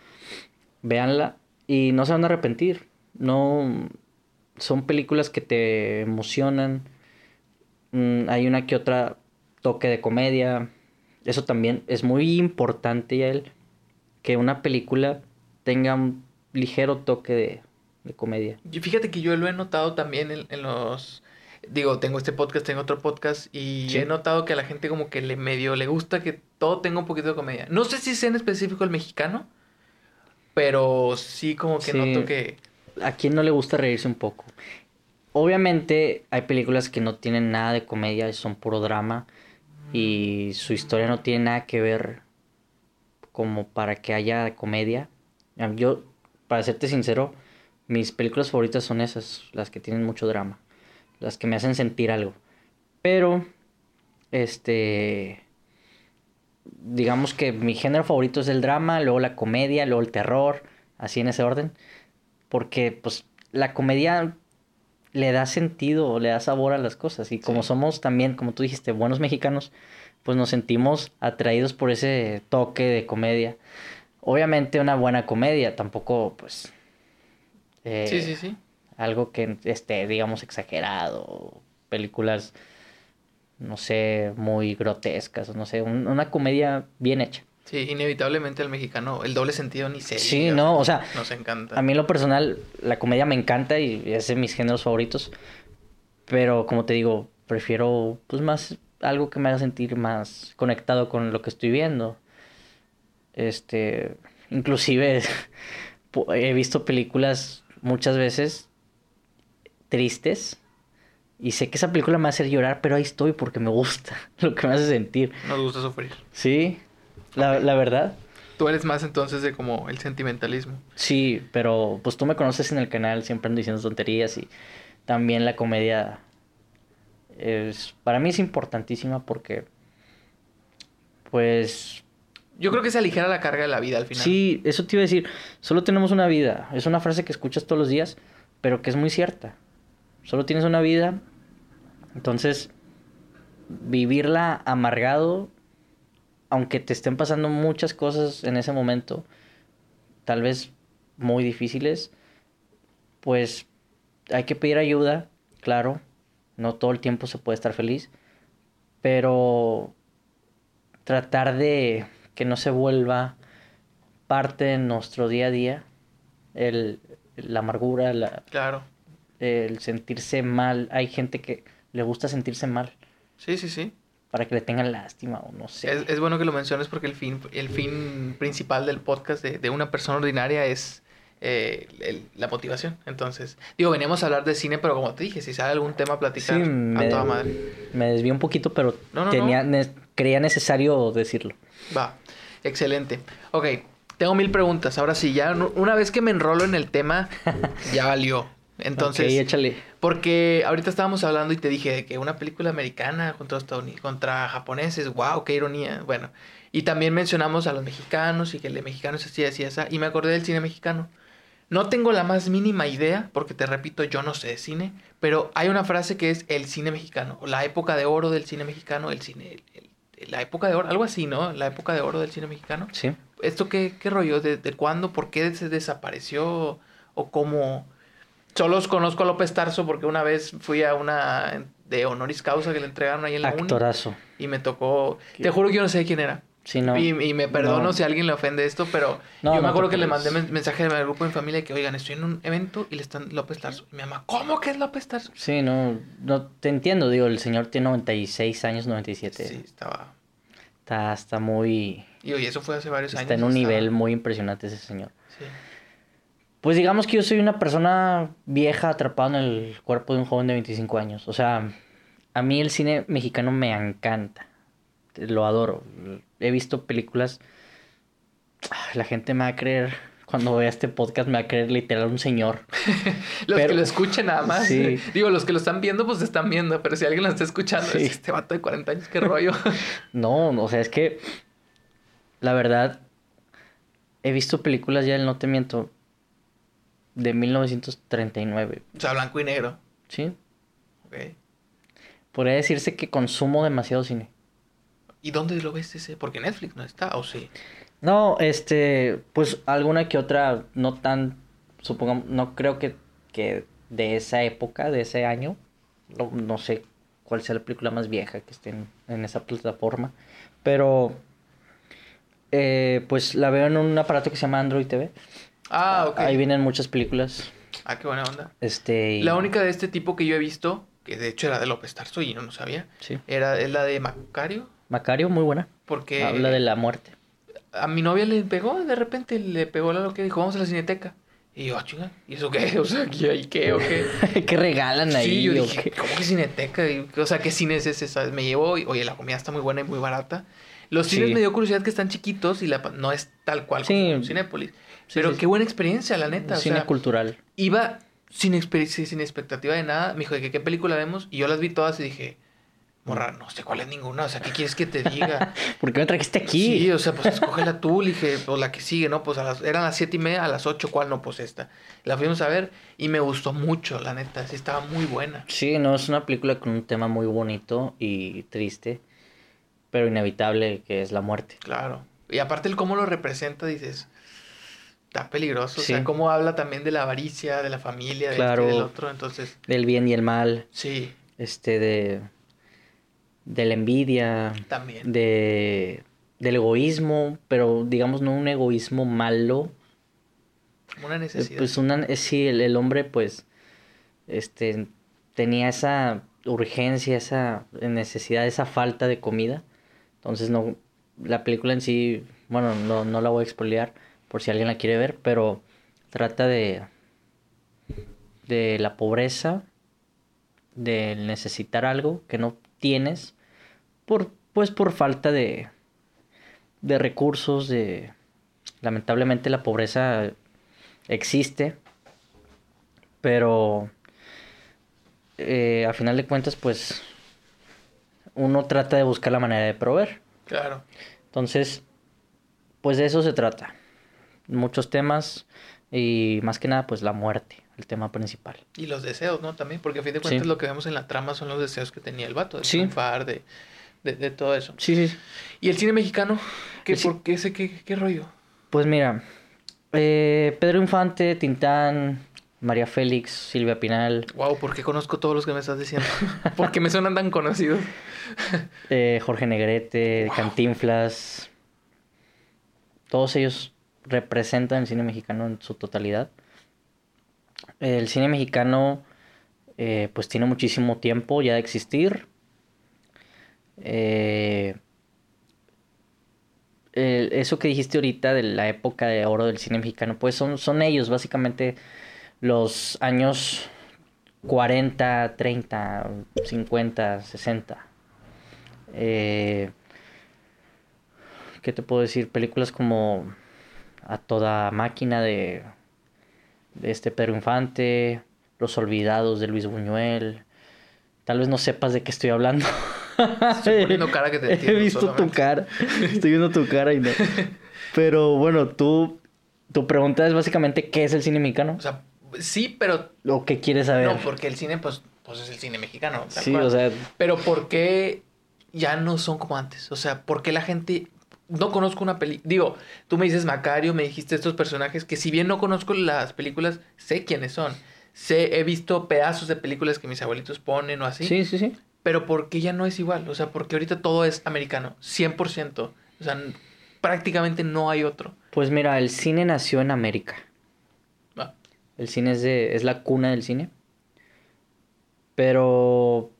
Véanla y no se van a arrepentir. No son películas que te emocionan. Mm, hay una que otra toque de comedia. Eso también es muy importante, Yael, que una película tenga un ligero toque de, de comedia. Y fíjate que yo lo he notado también en, en los... Digo, tengo este podcast, tengo otro podcast y Sí. he notado que a la gente como que le medio le gusta que todo tenga un poquito de comedia. No sé si sea en específico el mexicano, pero sí como que Sí. noto que... ¿A quién no le gusta reírse un poco? Obviamente hay películas que no tienen nada de comedia, son puro drama y su historia no tiene nada que ver como para que haya comedia. Yo, para serte sincero, mis películas favoritas son esas, las que tienen mucho drama, las que me hacen sentir algo. Pero, este, digamos que mi género favorito es el drama, luego la comedia, luego el terror, así en ese orden. Porque, pues, la comedia le da sentido, le da sabor a las cosas. Y como Sí. somos también, como tú dijiste, buenos mexicanos, pues nos sentimos atraídos por ese toque de comedia. Obviamente una buena comedia, tampoco, pues... eh, Sí, sí, sí. algo que esté, digamos, exagerado. Películas, no sé, muy grotescas, o no sé, un- una comedia bien hecha. Sí, inevitablemente el mexicano, el doble sentido ni se Sí, diga, no, o sea, Nos encanta. A mí en lo personal, la comedia me encanta y es de mis géneros favoritos. Pero como te digo, prefiero pues más algo que me haga sentir más conectado con lo que estoy viendo. Este, inclusive he visto películas muchas veces tristes y sé que esa película me va a hacer llorar, pero ahí estoy porque me gusta lo que me hace sentir. Nos gusta sufrir. Sí, la, la verdad. Tú eres más entonces de como el sentimentalismo. Sí, pero pues tú me conoces en el canal, siempre ando diciendo tonterías y también la comedia es para mí es importantísima porque pues Yo creo que se aligera la carga de la vida al final. sí, eso te iba a decir, solo tenemos una vida, es una frase que escuchas todos los días, pero que es muy cierta. Solo tienes una vida, entonces vivirla amargado aunque te estén pasando muchas cosas en ese momento, tal vez muy difíciles, pues hay que pedir ayuda, claro, no todo el tiempo se puede estar feliz, pero tratar de que no se vuelva parte de nuestro día a día, el, la amargura, la, Claro. el sentirse mal, hay gente que le gusta sentirse mal Sí, sí, sí. Para que le tengan lástima o no sé. Es, es bueno que lo menciones porque el fin, el fin principal del podcast de, de una persona ordinaria es, eh, el- la motivación. Entonces, digo, veníamos a hablar de cine, pero como te dije, si sale algún tema a platicar, Sí, a me- toda madre. Me desvié un poquito, pero No, no, tenía, no. ne- creía necesario decirlo. Va, excelente. Ok, tengo mil preguntas. Ahora sí, ya una vez que me enrolo en el tema, ya valió. Entonces, Ok, échale. porque ahorita estábamos hablando y te dije de que una película americana contra, contra japoneses, wow, qué ironía. Bueno, y también mencionamos a los mexicanos y que el mexicano es así, así, así. Y me acordé del cine mexicano. No tengo la más mínima idea, porque te repito, yo no sé de cine, pero hay una frase que es el cine mexicano, o la época de oro del cine mexicano, el cine, el- el- la época de oro, algo así, ¿no? La época de oro del cine mexicano. Sí. ¿Esto qué, qué rollo? ¿De, de cuándo? ¿Por qué se desapareció? ¿O cómo? Solo conozco a López Tarso porque una vez fui a una de honoris causa que le entregaron ahí en la uni Actorazo. y me tocó... Te juro que yo no sé quién era. Sí, no. Y, y me perdono No. si alguien le ofende esto, pero No, yo me acuerdo que le mandé men- mensaje al grupo de mi familia que, oigan, estoy en un evento y le están López Tarso. Y mi mamá, ¿cómo que es López Tarso? Sí, no, no te entiendo, digo, el señor tiene 96 años, 97. Sí, estaba... Está, está muy... Y oye, eso fue hace varios años. Está en un estaba- nivel muy impresionante ese señor. Sí. Pues digamos que yo soy una persona vieja atrapada en el cuerpo de un joven de 25 años. O sea, a mí el cine mexicano me encanta. Lo adoro. He visto películas... Ah, La gente me va a creer, cuando vea este podcast, me va a creer literal un señor. Los Pero- que lo escuchen nada más. Sí. Digo, los que lo están viendo, pues están viendo. Pero si alguien lo está escuchando, Sí. es este vato de 40 años, qué rollo. No, o sea, es que la verdad he visto películas ya del No te miento de 1939, o sea, blanco y negro. ¿sí? Ok. Podría decirse que consumo demasiado cine. ¿Y dónde lo ves ese? Porque Netflix no está, ¿o sí? No, este, pues alguna que otra, no tan, supongamos, no creo que, que de esa época, de ese año, no, no sé cuál sea la película más vieja que esté en, en esa plataforma, pero eh, pues la veo en un aparato que se llama Android TV. Ah, ok. Ahí vienen muchas películas. Ah, qué buena onda. Este. La única de este tipo que yo he visto, que de hecho era de López Tarso y no sabía, Sí. era, es la de Macario. Macario, muy buena. Porque Habla de la muerte. a mi novia le pegó, de repente le pegó lo que dijo, vamos a la cineteca. Y yo, "Ah, chinga, ¿y eso qué? O sea, ¿qué, ¿y qué o qué? ¿Qué regalan ahí? Sí, yo dije? ¿cómo que cineteca? O sea, ¿qué cine es ese? Me llevó y, oye, la comida está muy buena y muy barata. Los cines Sí. me dio curiosidad que están chiquitos y la, no es tal cual Sí. como Cinépolis. Pero sí, qué buena experiencia, la neta. o Cine sea, cultural. iba sin, sin expectativa de nada. Me dijo, ¿de qué, qué película vemos? Y yo las vi todas y dije, morra, no sé cuál es ninguna. O sea, ¿qué quieres que te diga? ¿Por qué me trajiste aquí? Sí, o sea, pues escógela tú, le dije, o la que sigue, ¿no? Pues a las, eran las siete y media, a las ocho, ¿cuál no? Pues esta. La fuimos a ver y me gustó mucho, la neta, sí estaba muy buena. Sí, no, es una película con un tema muy bonito y triste, pero inevitable, que es la muerte. Claro. Y aparte el cómo lo representa, dices, está peligroso. O sea, cómo habla también de la avaricia, de la familia, de este del otro. Entonces, Del bien y el mal, sí, este, de, de la envidia, también. de, del egoísmo, pero digamos no un egoísmo malo, una Eh, necesidad. Pues una, eh, sí, el, el hombre pues este tenía esa urgencia, esa necesidad, esa falta de comida. Entonces no la película en sí, bueno, no, no la voy a expoliar por si alguien la quiere ver, pero trata de de la pobreza, de necesitar algo que no tienes por pues por falta de de recursos, de lamentablemente la pobreza existe, pero eh, a final de cuentas, pues uno trata de buscar la manera de proveer. Claro. Entonces, pues de eso se trata. Muchos temas y más que nada, pues la muerte, el tema principal. Y los deseos, ¿no? También, porque a fin de Sí. cuentas lo que vemos en la trama son los deseos que tenía el vato, de Sí. triunfar, de, de, de todo eso. Sí, sí. ¿Y el cine mexicano? ¿Qué, El por qué, ese, qué, qué rollo? Pues mira, eh, Pedro Infante, Tintán, María Félix, Silvia Pinal, Wow, ¿por qué conozco todos los que me estás diciendo? ¿Por qué me suenan tan conocidos? eh, Jorge Negrete, Wow. Cantinflas, todos ellos representan el cine mexicano en su totalidad. El cine mexicano eh, pues tiene muchísimo tiempo ya de existir. Eh, eso que dijiste ahorita de la época de oro del cine mexicano, pues son, son ellos, básicamente los años 40, 30, 50, 60. Eh, ¿Qué te puedo decir? Películas como A toda máquina de, de este Pedro Infante, Los Olvidados de Luis Buñuel. Tal vez no sepas de qué estoy hablando. Estoy poniendo cara que te He entiendo visto tu cara. Estoy viendo tu cara y no. Pero bueno, tú. Tu pregunta es básicamente: ¿qué es el cine mexicano? O sea, sí, pero ¿O qué quieres saber? no, porque el cine, pues, pues es el cine mexicano. sí, o sea. Pero ¿por qué ya no son como antes? O sea, ¿por qué la gente... No conozco una película... Digo, tú me dices Macario, me dijiste estos personajes que si bien no conozco las películas, sé quiénes son. Sé, he visto pedazos de películas que mis abuelitos ponen o así. Sí, sí, sí. Pero ¿por qué ya no es igual? O sea, porque ahorita todo es americano, 100%. O sea, prácticamente no hay otro. Pues mira, el cine nació en América. Ah, El cine es, de, es la cuna del cine. Pero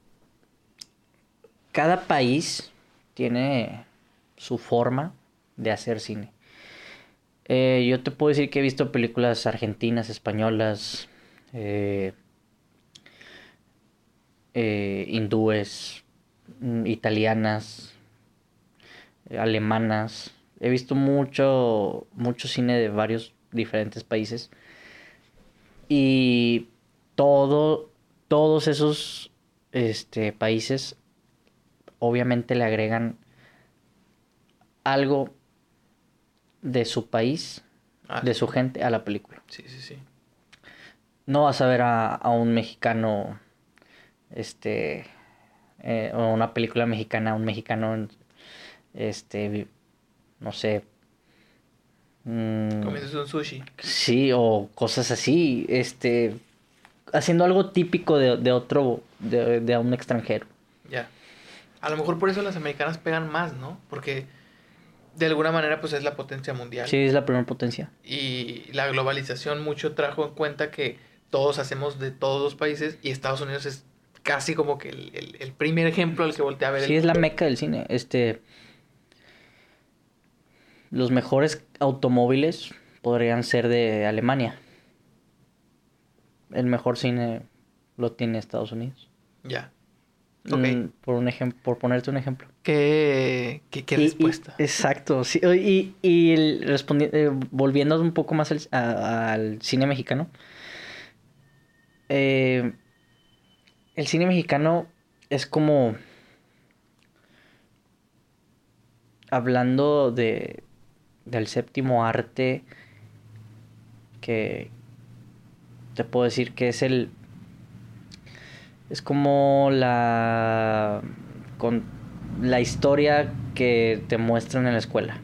cada país tiene su forma de hacer cine. Eh, yo te puedo decir que he visto películas argentinas, españolas, eh, eh, hindúes, mm, italianas, alemanas. He visto mucho, mucho cine de varios diferentes países. Y todo, todos esos este, países obviamente le agregan algo de su país, ah, de su gente a la película. Sí, sí, sí. No vas a ver a, a un mexicano, este, eh, o una película mexicana, un mexicano, este, no sé. mm, Comienzas un sushi. Sí, o cosas así, este, haciendo algo típico de, de otro, de, de un extranjero. Ya. A lo mejor por eso las americanas pegan más, ¿no? Porque de alguna manera pues es la potencia mundial. Sí, es la primera potencia. Y la globalización mucho trajo en cuenta que todos hacemos de todos los países y Estados Unidos es casi como que el, el- el primer ejemplo al que voltea a ver. Sí, el es la meca del cine. Este, los mejores automóviles podrían ser de Alemania. El mejor cine lo tiene Estados Unidos. Ya. Mm, por un por ponerte un ejemplo. ¿Qué, qué, qué Y- y- respuesta? exacto, sí. Y, y el eh, volviendo un poco más al, a- al cine mexicano. eh, el cine mexicano es como. Hablando de. del séptimo arte. Que. Te puedo decir que es el. Es como la. Con la historia que te muestran en la escuela.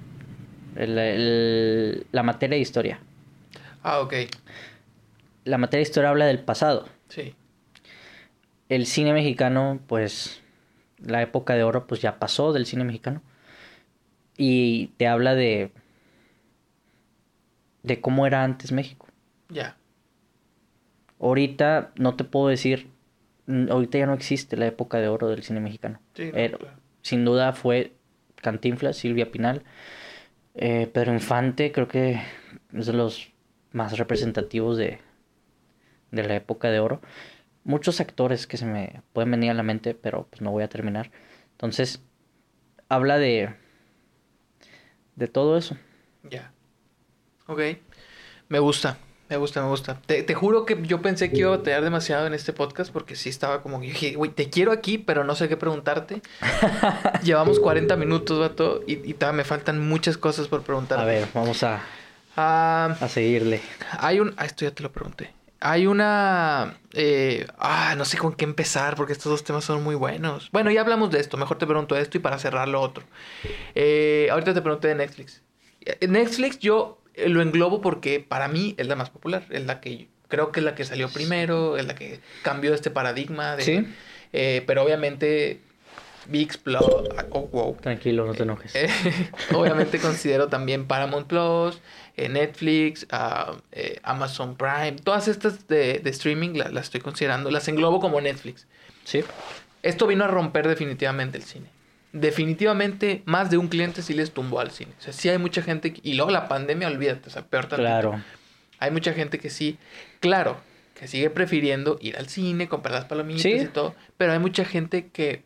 El- el- la materia de historia. Ah, ok. La materia de historia habla del pasado. Sí. El cine mexicano, pues, la época de oro, pues ya pasó del cine mexicano. Y te habla de. de cómo era antes México. Ya. Ahorita no te puedo decir. Ahorita ya no existe la época de oro del cine mexicano. Sí, claro. sin duda fue Cantinflas, Silvia Pinal, eh, Pedro Infante, creo que es de los más representativos de, de la época de oro. Muchos actores que se me pueden venir a la mente, pero pues no voy a terminar. Entonces, habla de, de todo eso. Ya. Ok. Me gusta. Me gusta, me gusta. Te, te juro que yo pensé que iba a batallar demasiado en este podcast porque sí estaba como que dije, güey, te quiero aquí, pero no sé qué preguntarte. Llevamos 40 minutos, vato, y, y todavía me faltan muchas cosas por preguntarte. A ver, vamos a, Ah, a seguirle. hay un... Ah, esto ya te lo pregunté. Hay una... eh, ah, no sé con qué empezar porque estos dos temas son muy buenos. Bueno, ya hablamos de esto. Mejor te pregunto esto y para cerrar lo otro. Eh, ahorita te pregunté de Netflix. Eh, Netflix yo lo englobo porque para mí es la más popular. Es la que... Creo que es la que salió primero. Es la que cambió este paradigma. De, Sí. eh, pero obviamente... VIX Plus... Oh, wow. Tranquilo, no te enojes. Eh, obviamente considero también Paramount Plus, eh, Netflix, ah, eh, Amazon Prime, todas estas de, de streaming la- las estoy considerando, las englobo como Netflix. Sí. Esto vino a romper definitivamente el cine. Definitivamente más de un cliente sí les tumbó al cine. O sea, sí hay mucha gente, que- y luego la pandemia, olvídate, o sea, peor tantito. Claro. Hay mucha gente que sí, claro, que sigue prefiriendo ir al cine, comprar las palomitas Sí. y todo, pero hay mucha gente que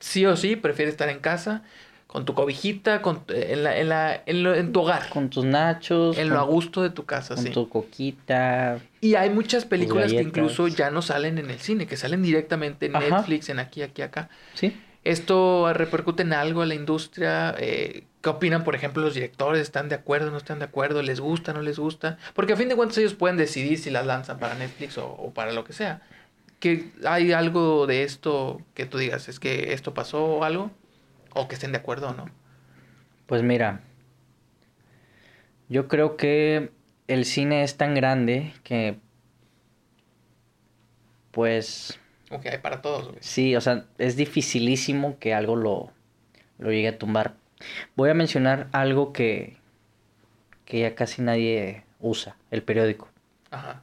sí o sí prefiere estar en casa con tu cobijita, con, en, la, en, la, en, lo- en tu hogar, Con tus nachos. en lo a con, gusto de tu casa, con sí. tu coquita. Y hay muchas películas que incluso ya no salen en el cine, que salen directamente en Ajá. Netflix, en aquí, aquí, acá. Sí. ¿Esto repercute en algo a la industria? Eh, ¿Qué opinan, por ejemplo, los directores? ¿Están de acuerdo, no están de acuerdo? ¿Les gusta, no les gusta? Porque a fin de cuentas ellos pueden decidir si las lanzan para Netflix o, para lo que sea. ¿Que ¿Hay algo de esto que tú digas, es que esto pasó o algo? ¿O que estén de acuerdo o no? Pues mira, yo creo que el cine es tan grande que, pues, O que hay para todos, güey. sí, o sea, es dificilísimo que algo lo, lo llegue a tumbar. Voy a mencionar algo que, que ya casi nadie usa, el periódico. Ajá.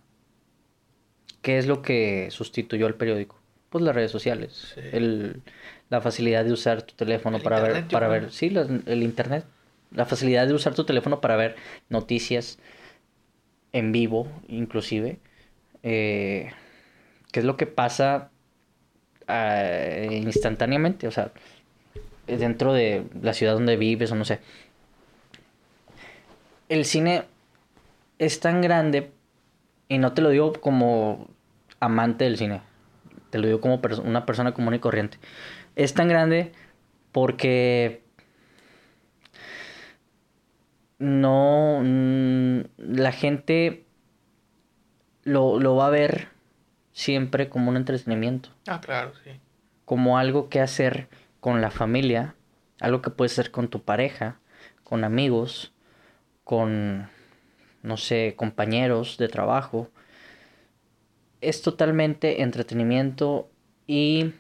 ¿Qué es lo que sustituyó al periódico? Pues las redes sociales, Sí. el, la facilidad de usar tu teléfono El para ver, internet, para creo. ver, sí, las- el internet, la facilidad de usar tu teléfono para ver noticias en vivo, inclusive, eh, qué es lo que pasa ah, instantáneamente, o sea, dentro de la ciudad donde vives o no sé. El cine es tan grande y no te lo digo como amante del cine. Te lo digo como una persona común y corriente. Es tan grande porque no la gente lo, lo va a ver siempre como un entretenimiento, Ah, claro, sí. como algo que hacer con la familia, algo que puedes hacer con tu pareja, con amigos, con no sé, compañeros de trabajo. Es totalmente entretenimiento y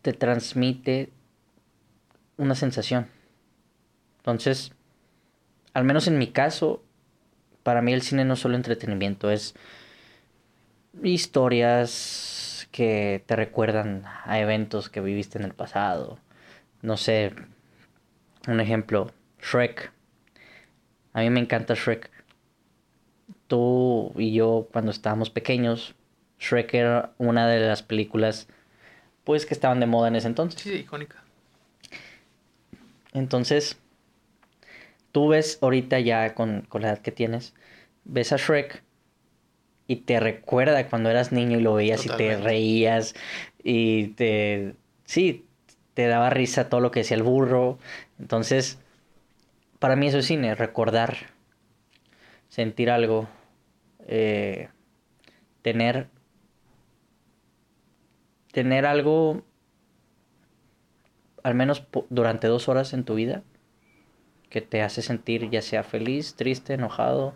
te transmite una sensación. Entonces, al menos en mi caso, para mí el cine no es solo entretenimiento, es historias que te recuerdan a eventos que viviste en el pasado. No sé, un ejemplo, Shrek. A mí me encanta Shrek. Tú y yo cuando estábamos pequeños, Shrek era una de las películas pues que estaban de moda en ese entonces. Sí, icónica. Entonces, tú ves ahorita ya con, con la edad que tienes, ves a Shrek y te recuerda cuando eras niño y lo veías y te reías y te... Sí, te daba risa todo lo que decía el burro. Entonces, para mí eso es cine, recordar, sentir algo, eh, tener... Tener algo al menos durante dos horas en tu vida que te hace sentir ya sea feliz, triste, enojado,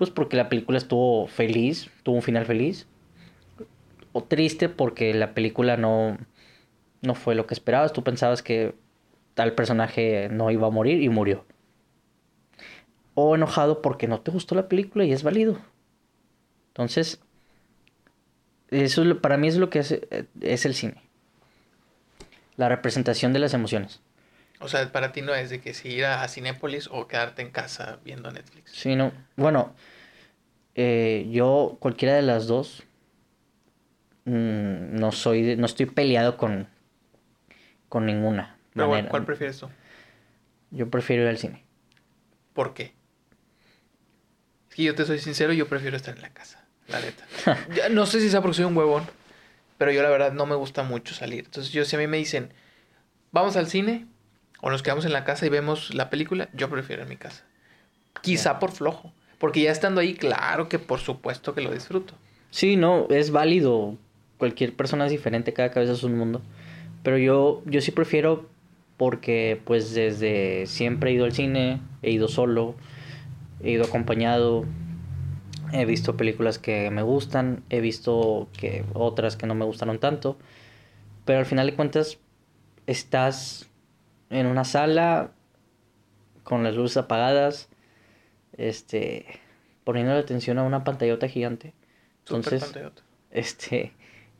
pues porque la película estuvo feliz, tuvo un final feliz, o triste porque la película no, no fue lo que esperabas, tú pensabas que tal personaje no iba a morir y murió. O enojado porque no te gustó la película y es válido. Entonces, eso para mí es lo que es, eh, es el cine la representación de las emociones. O sea, para ti no es de que si ir a, a Cinépolis o quedarte en casa viendo Netflix. Sí, no. Bueno, eh, yo cualquiera de las dos mm, no soy, no estoy peleado con con ninguna Pero bueno, manera. ¿cuál prefieres tú? Yo prefiero ir al cine. ¿Por qué? Es que yo te soy sincero, yo prefiero estar en la casa, la neta. Ya, no sé si sea porque soy un huevón, pero yo la verdad no me gusta mucho salir. Entonces yo si a mí me dicen, vamos al cine o nos quedamos en la casa y vemos la película, yo prefiero en mi casa. Quizá por flojo, porque ya estando ahí, claro que por supuesto que lo disfruto. Sí, no, es válido. Cualquier persona es diferente, cada cabeza es un mundo. Pero yo, yo sí prefiero porque pues desde siempre he ido al cine, he ido solo, he ido acompañado, he visto películas que me gustan, he visto que otras que no me gustaron tanto. Pero al final de cuentas estás en una sala con las luces apagadas, este, poniendo atención a una pantallota gigante. Entonces, pantallota. este,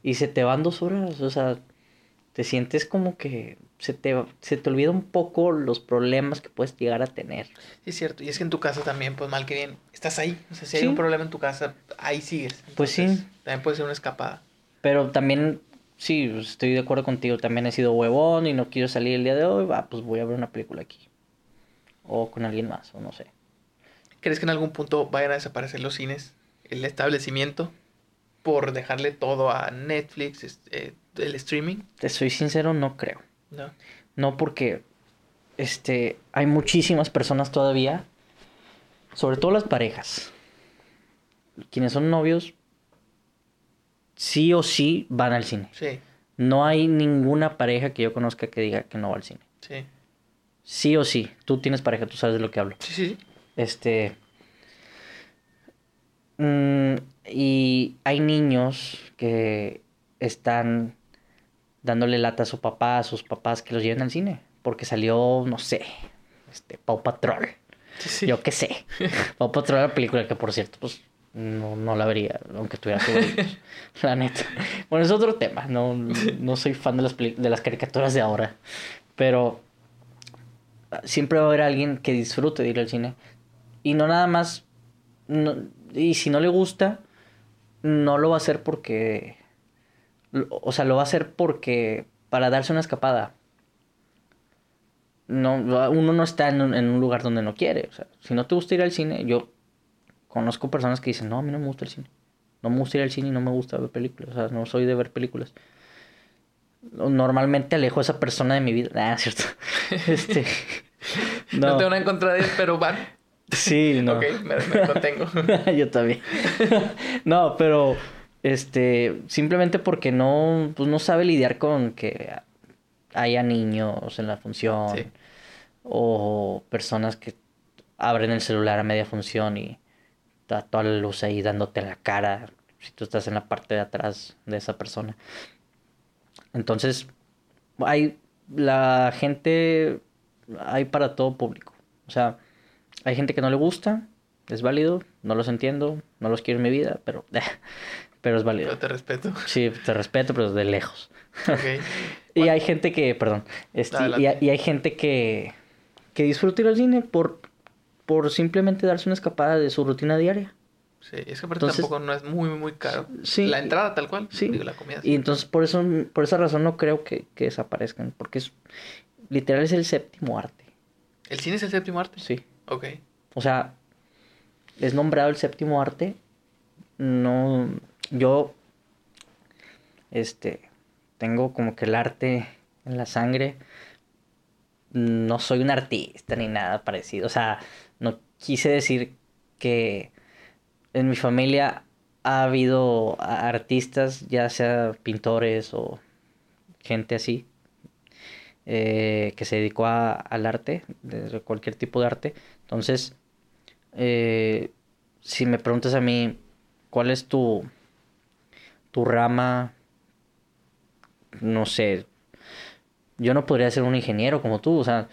y se te van dos horas, o sea, te sientes como que se te, se te olvida un poco los problemas que puedes llegar a tener. Sí, es cierto. Y es que en tu casa también, pues mal que bien, estás ahí. O sea, si hay un problema en tu casa, ahí sigues. Pues sí. También puede ser una escapada. Pero también, sí, estoy de acuerdo contigo. También he sido huevón y no quiero salir el día de hoy. Va, pues voy a ver una película aquí. O con alguien más, o no sé. ¿Crees que en algún punto vayan a desaparecer los cines, el establecimiento, por dejarle todo a Netflix, es- eh, el streaming? Te soy sincero, no creo. No. No porque este hay muchísimas personas todavía, sobre todo las parejas, quienes son novios, sí o sí van al cine. Sí, No hay ninguna pareja que yo conozca que diga que no va al cine. sí. Sí o sí. Tú tienes pareja, tú sabes de lo que hablo. Sí, sí. Este. mm, y hay niños que están dándole lata a su papá, a sus papás que los lleven al cine. Porque salió, no sé, este, Paw Patrol. Sí, sí. Yo qué sé. Paw Patrol, la película que por cierto, pues no, no la vería, aunque tuviera sobrinos, La neta. Bueno, es otro tema. No, no soy fan de las, de las caricaturas de ahora. Pero siempre va a haber alguien que disfrute de ir al cine. Y no nada más. no- y si no le gusta, no lo va a hacer porque. O sea, lo va a hacer porque. Para darse una escapada. No, uno no está en un, en un lugar donde no quiere. O sea, si no te gusta ir al cine, yo conozco personas que dicen, no, a mí no me gusta el cine. No me gusta ir al cine y no me gusta ver películas. O sea, no soy de ver películas. Normalmente alejo a esa persona de mi vida. Ah, es cierto. Este. No. No. tengo nada en contra de él, pero van. Sí, no. Ok, me, me contengo. Yo también. no, pero este simplemente porque no pues no sabe lidiar con que haya niños en la función Sí. o personas que abren el celular a media función y está toda la luz ahí dándote la cara si tú estás en la parte de atrás de esa persona. Entonces, hay la gente hay para todo público. O sea, hay gente que no le gusta, es válido, no los entiendo, no los quiero en mi vida, pero pero es válido. Yo te respeto. Sí, te respeto, pero de lejos. Ok. Y hay gente que, perdón, este, y, hay gente que, que disfruta ir al cine por, por simplemente darse una escapada de su rutina diaria. Sí, es que aparte Entonces- tampoco no es muy, muy caro. Sí. La entrada tal cual. Sí. Digo, la comida. Y entonces por eso, por esa razón no creo que, que desaparezcan, porque es literal es el séptimo arte. ¿El cine es el séptimo arte? Sí. Ok. O sea, es nombrado el séptimo arte. No, yo, este, tengo como que el arte en la sangre. No soy un artista ni nada parecido. O sea, no quise decir que en mi familia ha habido artistas, ya sea pintores o gente así, eh, que se dedicó a- al arte, de cualquier tipo de arte. Entonces, eh, si me preguntas a mí, ¿cuál es tu, tu rama? No sé. Yo no podría ser un ingeniero como tú, o sea,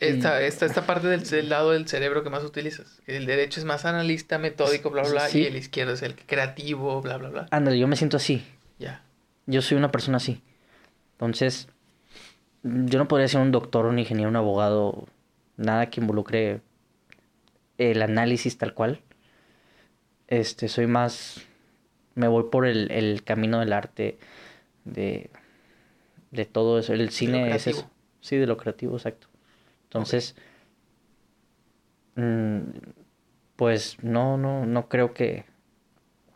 Esta, esta, esta parte del, del lado del cerebro que más utilizas. El derecho es más analista, metódico, bla, bla, bla. Sí. Y el izquierdo es el creativo, bla, bla, bla. ándale, yo me siento así. Ya. Yo soy una persona así. Entonces, yo no podría ser un doctor, un ingeniero, un abogado, nada que involucre el análisis tal cual. Este, soy más, me voy por el, el camino del arte, de, de todo eso. El cine es eso. Sí, de lo creativo, exacto. Entonces, mm, pues no, no, no creo que,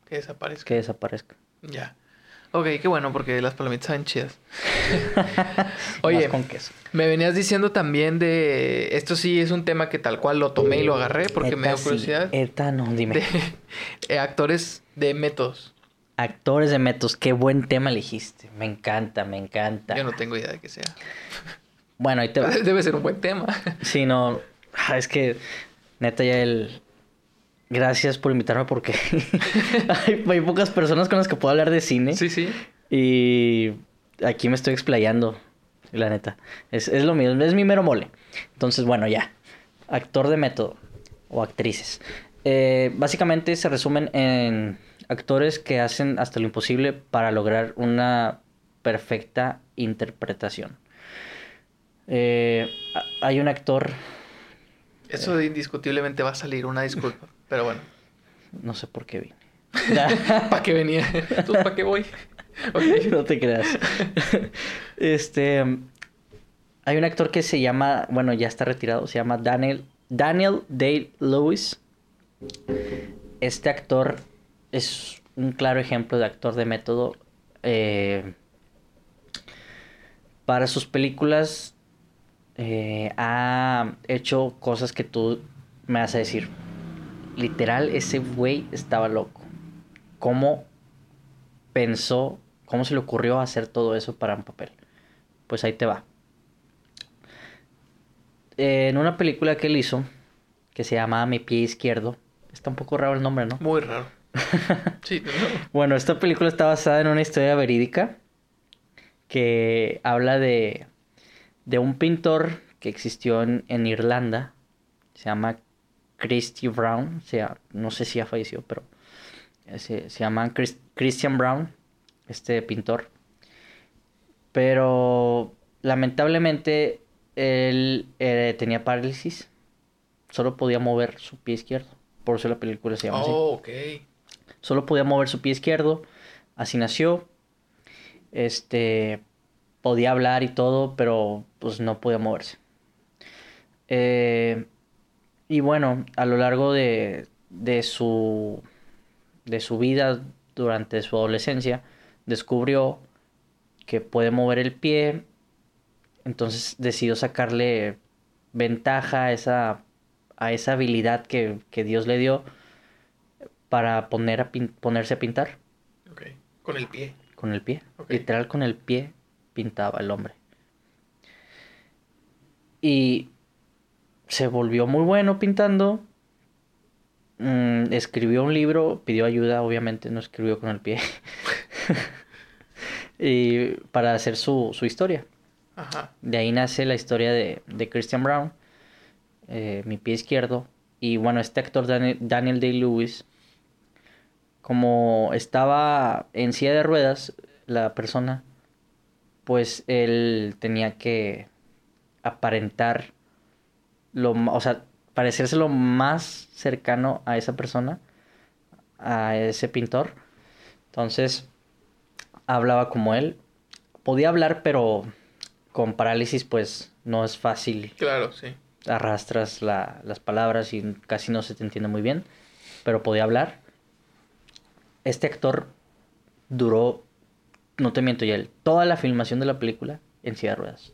Que desaparezca. que desaparezca. Ya. Ok, qué bueno, porque las palomitas saben chidas. Oye, con queso. me venías diciendo también de... Esto sí es un tema que tal cual lo tomé y lo agarré porque me dio sí, curiosidad. eta no, dime. De eh, actores de métodos. Actores de métodos, qué buen tema elegiste. Me encanta, me encanta. Yo no tengo idea de que sea. Bueno, ahí te va. Debe ser un buen tema. Sí, no. ah, Es que, neta, ya el. Gracias por invitarme porque hay, hay pocas personas con las que puedo hablar de cine. Sí, sí. Y aquí me estoy explayando, la neta. Es, es lo mío, es mi mero mole. Entonces, bueno, ya. Actor de método o actrices. Eh, básicamente se resumen en actores que hacen hasta lo imposible para lograr una perfecta interpretación. Eh, hay un actor, Eso indiscutiblemente va a salir, una disculpa. Pero bueno, no sé por qué vine. ¿para qué venía? Entonces, ¿para qué voy? No te creas. este, hay un actor que se llama, bueno, ya está retirado, se llama Daniel, Daniel Day-Lewis. Este actor es un claro ejemplo de actor de método. Eh, para sus películas eh, ha hecho cosas que tú me vas a decir. Literal, ese güey estaba loco. ¿Cómo pensó, cómo se le ocurrió hacer todo eso para un papel? Pues ahí te va. Eh, en una película que él hizo, que se llama Mi pie izquierdo, está un poco raro el nombre, ¿no? Muy raro. Sí, no. Bueno, esta película está basada en una historia verídica que habla de, de un pintor que existió en, en Irlanda. Se llama Christy Brown. O sea, no sé si ha fallecido, pero se, se llama Chris- Christian Brown, este pintor. Pero lamentablemente él eh, tenía parálisis. Solo podía mover su pie izquierdo. Por eso la película se llama así. Oh, ok. Solo podía mover su pie izquierdo. Así nació. Este. Podía hablar y todo, pero pues no podía moverse. Eh, y bueno, a lo largo de, de su. de su vida durante su adolescencia, descubrió que puede mover el pie. Entonces decidió sacarle ventaja a esa, a esa habilidad que, que Dios le dio para poner a pin- ponerse a pintar Ok. Con el pie. con el pie. Literal con el pie pintaba el hombre. Y se volvió muy bueno pintando. Mm, escribió un libro, pidió ayuda, obviamente no escribió con el pie. y para hacer su, su historia. Ajá. De ahí nace la historia de, de Christian Brown, eh, mi pie izquierdo. Y bueno, este actor Daniel, Daniel Day-Lewis, como estaba en silla de ruedas, la persona, pues él tenía que aparentar, lo, o sea, parecerse lo más cercano a esa persona, a ese pintor. Entonces, hablaba como él. Podía hablar, pero con parálisis, pues no es fácil Claro, sí. arrastras la- las palabras y casi no se te entiende muy bien, pero podía hablar. Este actor duró, no te miento, ya toda la filmación de la película en silla de ruedas.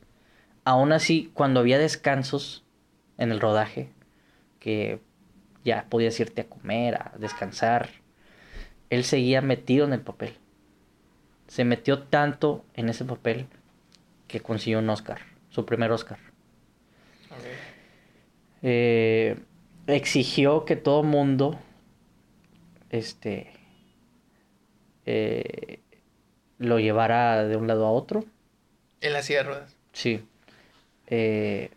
Aún así, cuando había descansos en el rodaje, que ya podías irte a comer, a descansar, él seguía metido en el papel. Se metió tanto en ese papel que consiguió un Oscar, su primer Oscar eh, exigió que todo mundo este eh, lo llevara de un lado a otro En la silla de ruedas. sí Eh,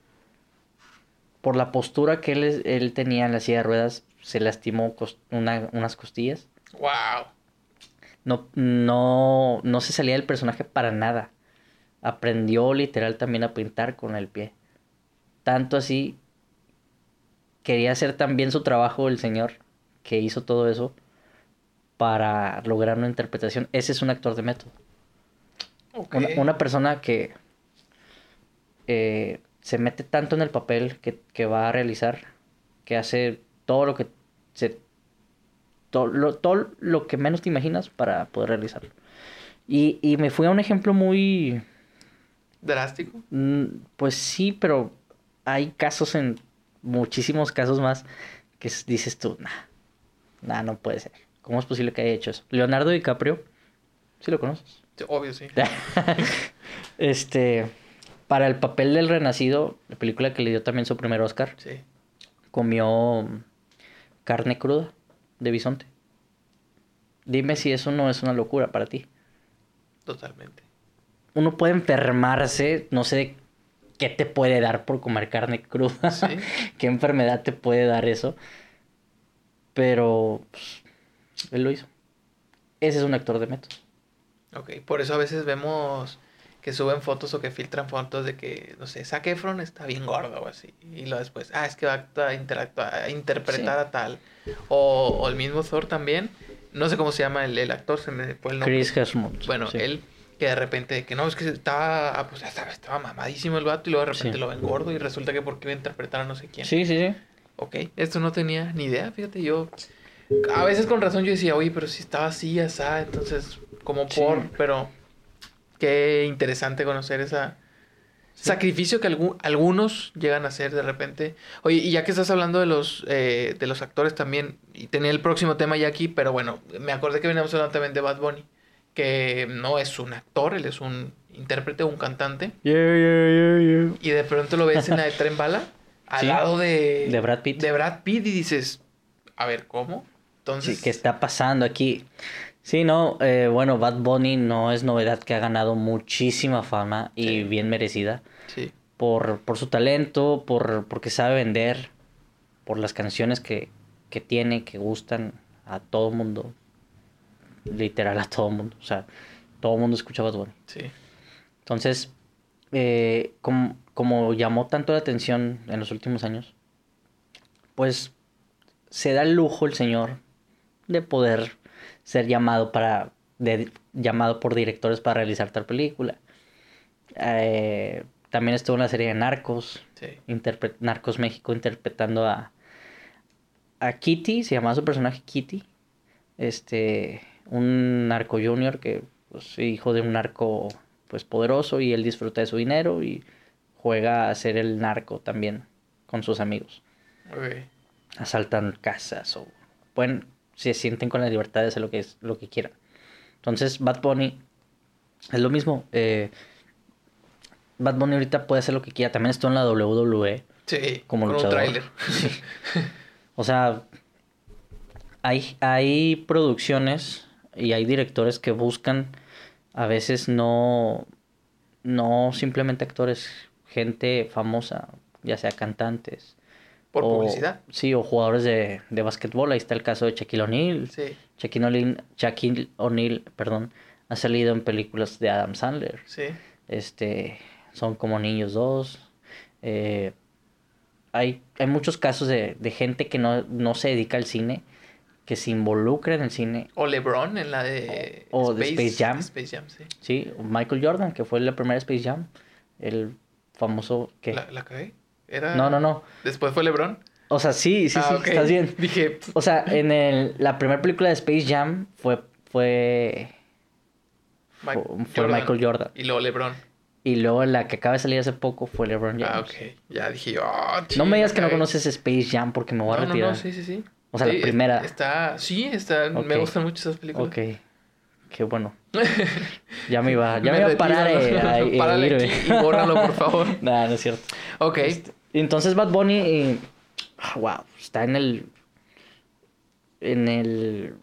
por la postura que él, es- él tenía en la silla de ruedas se lastimó una- unas costillas Wow. no, no, no se salía del personaje para nada. Aprendió literal también a pintar con el pie. Tanto así, quería hacer tan bien su trabajo el señor que hizo todo eso para lograr una interpretación. Ese es un actor de método. Una, una persona que eh, se mete tanto en el papel que, que va a realizar, que hace todo lo que se todo lo, todo lo que menos te imaginas para poder realizarlo. Y, y me fui a un ejemplo muy, Drástico. mm, pues sí, pero hay casos en muchísimos casos más que dices tú, nah, nah, no puede ser. ¿Cómo es posible que haya hecho eso? Leonardo DiCaprio, ¿sí lo conoces? Obvio, sí. este, para el papel del Renacido, la película que le dio también su primer Oscar, Sí. comió carne cruda de bisonte. Dime si eso no es una locura para ti. Totalmente. Uno puede enfermarse, no sé qué te puede dar por comer carne cruda, Sí. qué enfermedad te puede dar eso, pero pues, él lo hizo. Ese es un actor de método. Ok. Por eso a veces vemos que suben fotos o que filtran fotos de que, no sé, Zac Efron está bien gordo o así. Y luego después, ah, es que va a, interactuar, a interpretar a tal. O, o, el mismo Thor también. No sé cómo se llama el, el actor, se me fue el nombre. Chris Hemsworth. Bueno, él que de repente, que no, es que estaba, ah, pues estaba, estaba mamadísimo el vato y luego de repente lo ven gordo y resulta que porque iba a interpretar a no sé quién. Sí, sí, sí. Ok, esto no tenía ni idea, fíjate, yo... A veces con razón yo decía, oye, pero si estaba así, asá, entonces, como por, pero qué interesante conocer esa sacrificio que algunos llegan a hacer de repente. Oye, y ya que estás hablando de los eh, de los actores también, y tenía el próximo tema ya aquí, pero bueno, me acordé que veníamos hablando también de Bad Bunny, que no es un actor, él es un intérprete, un cantante. y de pronto lo ves en la de Tren Bala, al lado de... De Brad Pitt. De Brad Pitt, y dices, a ver, ¿cómo? Entonces... ¿qué está pasando aquí? Sí, no, eh, bueno, Bad Bunny no es novedad que ha ganado muchísima fama y bien merecida. Sí. Por, por su talento, por porque sabe vender, por las canciones que, que tiene, que gustan a todo mundo. Literal a todo mundo. O sea, todo mundo escucha Bad Bunny. Sí. Entonces, eh, como, como llamó tanto la atención en los últimos años, pues se da el lujo el señor de poder ser llamado para llamado por directores para realizar tal película. Eh, también estuvo en la serie de Narcos, Narcos México interpretando a a Kitty, se llamaba su personaje Kitty, este un narco junior que pues hijo de un narco pues poderoso y él disfruta de su dinero y juega a ser el narco también con sus amigos. Asaltan casas o pueden se sienten con la libertad de hacer lo que, es, lo que quieran. Entonces, Bad Bunny es lo mismo. Eh, Bad Bunny ahorita puede hacer lo que quiera. También estuvo en la WWE. Sí, como con luchador. Un O sea, hay, hay producciones y hay directores que buscan a veces no, no simplemente actores, gente famosa, ya sea cantantes, por publicidad. Sí, o jugadores de, de básquetbol. Ahí está el caso de Shaquille O'Neal. Sí. Shaquille O'Neal, perdón, ha salido en películas de Adam Sandler. Sí. Este, son como niños dos. Eh, hay, hay muchos casos de, de gente que no, no se dedica al cine, que se involucra en el cine. O LeBron en la de, o Space, de Space Jam. Space Jam sí. sí. Michael Jordan, que fue la primera Space Jam. El famoso que... ¿La, la cagué? No, no, no. ¿Después fue LeBron? O sea, sí, sí, ah, sí, estás bien. Dije... O sea, en el, la primera película de Space Jam fue... Fue, fue Michael Jordan. Y luego LeBron. Y luego la que acaba de salir hace poco fue LeBron James. Ah, ok. Ya dije, oh, No me digas que no conoces Space Jam porque me voy a retirar. No, no, sí, sí, sí. O sea, la primera. Está, sí, está, me gustan mucho esas películas. Ok. Qué bueno. Ya me iba, ya me, iba a parar eh, Párale aquí y bórralo, por favor. Nada, no es cierto. Ok. Este, entonces Bad Bunny, eh, wow, está en el, en el,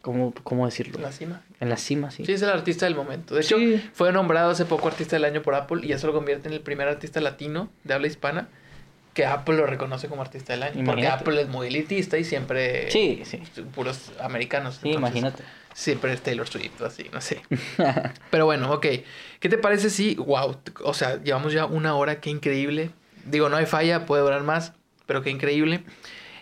¿cómo, ¿cómo decirlo? En la cima. En la cima, sí. Sí, es el artista del momento. De hecho, fue nombrado hace poco artista del año por Apple y eso lo convierte en el primer artista latino de habla hispana que Apple lo reconoce como artista del año. Porque Apple es muy elitista y siempre... Sí, sí. Puros americanos. Sí, imagínate. Siempre es Taylor Swift, así, no sé. Pero bueno, ok. ¿Qué te parece si, wow, o sea, llevamos ya una hora, qué increíble. Digo, no hay falla, puede durar más, pero qué increíble.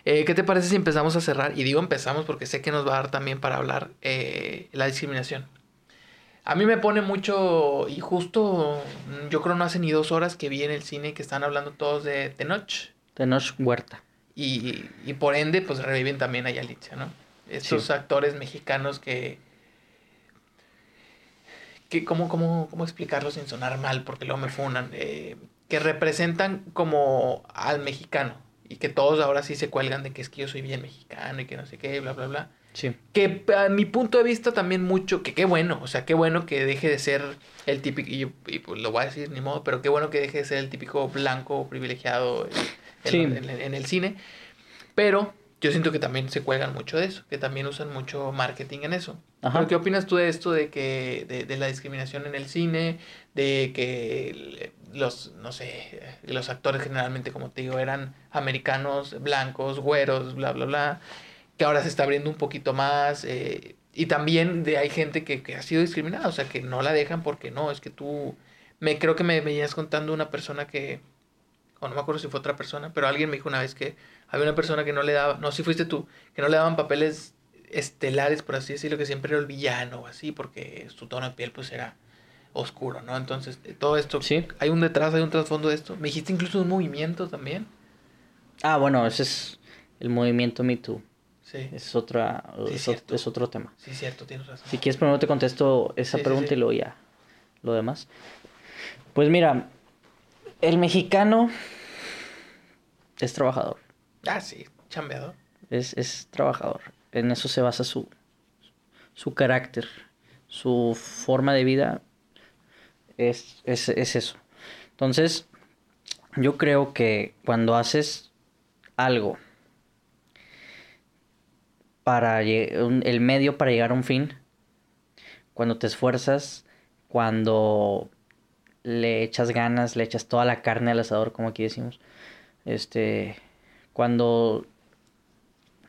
Eh, ¿Qué te parece si empezamos a cerrar? Y digo empezamos porque sé que nos va a dar también para hablar eh, la discriminación. A mí me pone mucho, y justo yo creo no hace ni dos horas que vi en el cine que están hablando todos de Tenoch. Tenoch Huerta. Y, y por ende, pues reviven también a Yalitza, ¿no? Estos actores mexicanos que... que ¿cómo, cómo, ¿Cómo explicarlo sin sonar mal? Porque luego me funan. Eh, que representan como al mexicano y que todos ahora sí se cuelgan de que es que yo soy bien mexicano y que no sé qué, bla, bla, bla. Sí. Que a mi punto de vista también mucho, que qué bueno, o sea, qué bueno que deje de ser el típico, y, pues lo voy a decir ni modo, pero qué bueno que deje de ser el típico blanco privilegiado en, en el cine. Pero yo siento que también se cuelgan mucho de eso, que también usan mucho marketing en eso. ¿Qué opinas tú de esto de que de, de, la discriminación en el cine, de que los no sé, los actores generalmente como te digo eran americanos, blancos, güeros, bla bla bla, que ahora se está abriendo un poquito más, eh, y también de, hay gente que, que ha sido discriminada, o sea, que no la dejan porque no, es que tú, me creo que me venías contando una persona que, o no me acuerdo si fue otra persona, pero alguien me dijo una vez que había una persona que no le daba, no, si fuiste tú, que no le daban papeles estelares, por así decirlo, que siempre era el villano o así, porque su tono de piel pues era oscuro, ¿no? Entonces, eh, todo esto, Sí. hay un detrás, hay un trasfondo de esto. Me dijiste incluso un movimiento también. Ah, bueno, ese es el movimiento Me Too. Sí, Es, otra, Sí, es, cierto. es otro tema. sí, cierto, tienes razón. Si quieres, primero te contesto esa Sí, pregunta y luego ya lo demás. Pues mira, el mexicano es trabajador. Ah, sí, chambeador. Es, es trabajador. En eso se basa su, su carácter, su forma de vida. Es, es, es eso. Entonces, yo creo que cuando haces algo para el medio para llegar a un fin, cuando te esfuerzas, cuando le echas ganas, le echas toda la carne al asador, como aquí decimos, este, cuando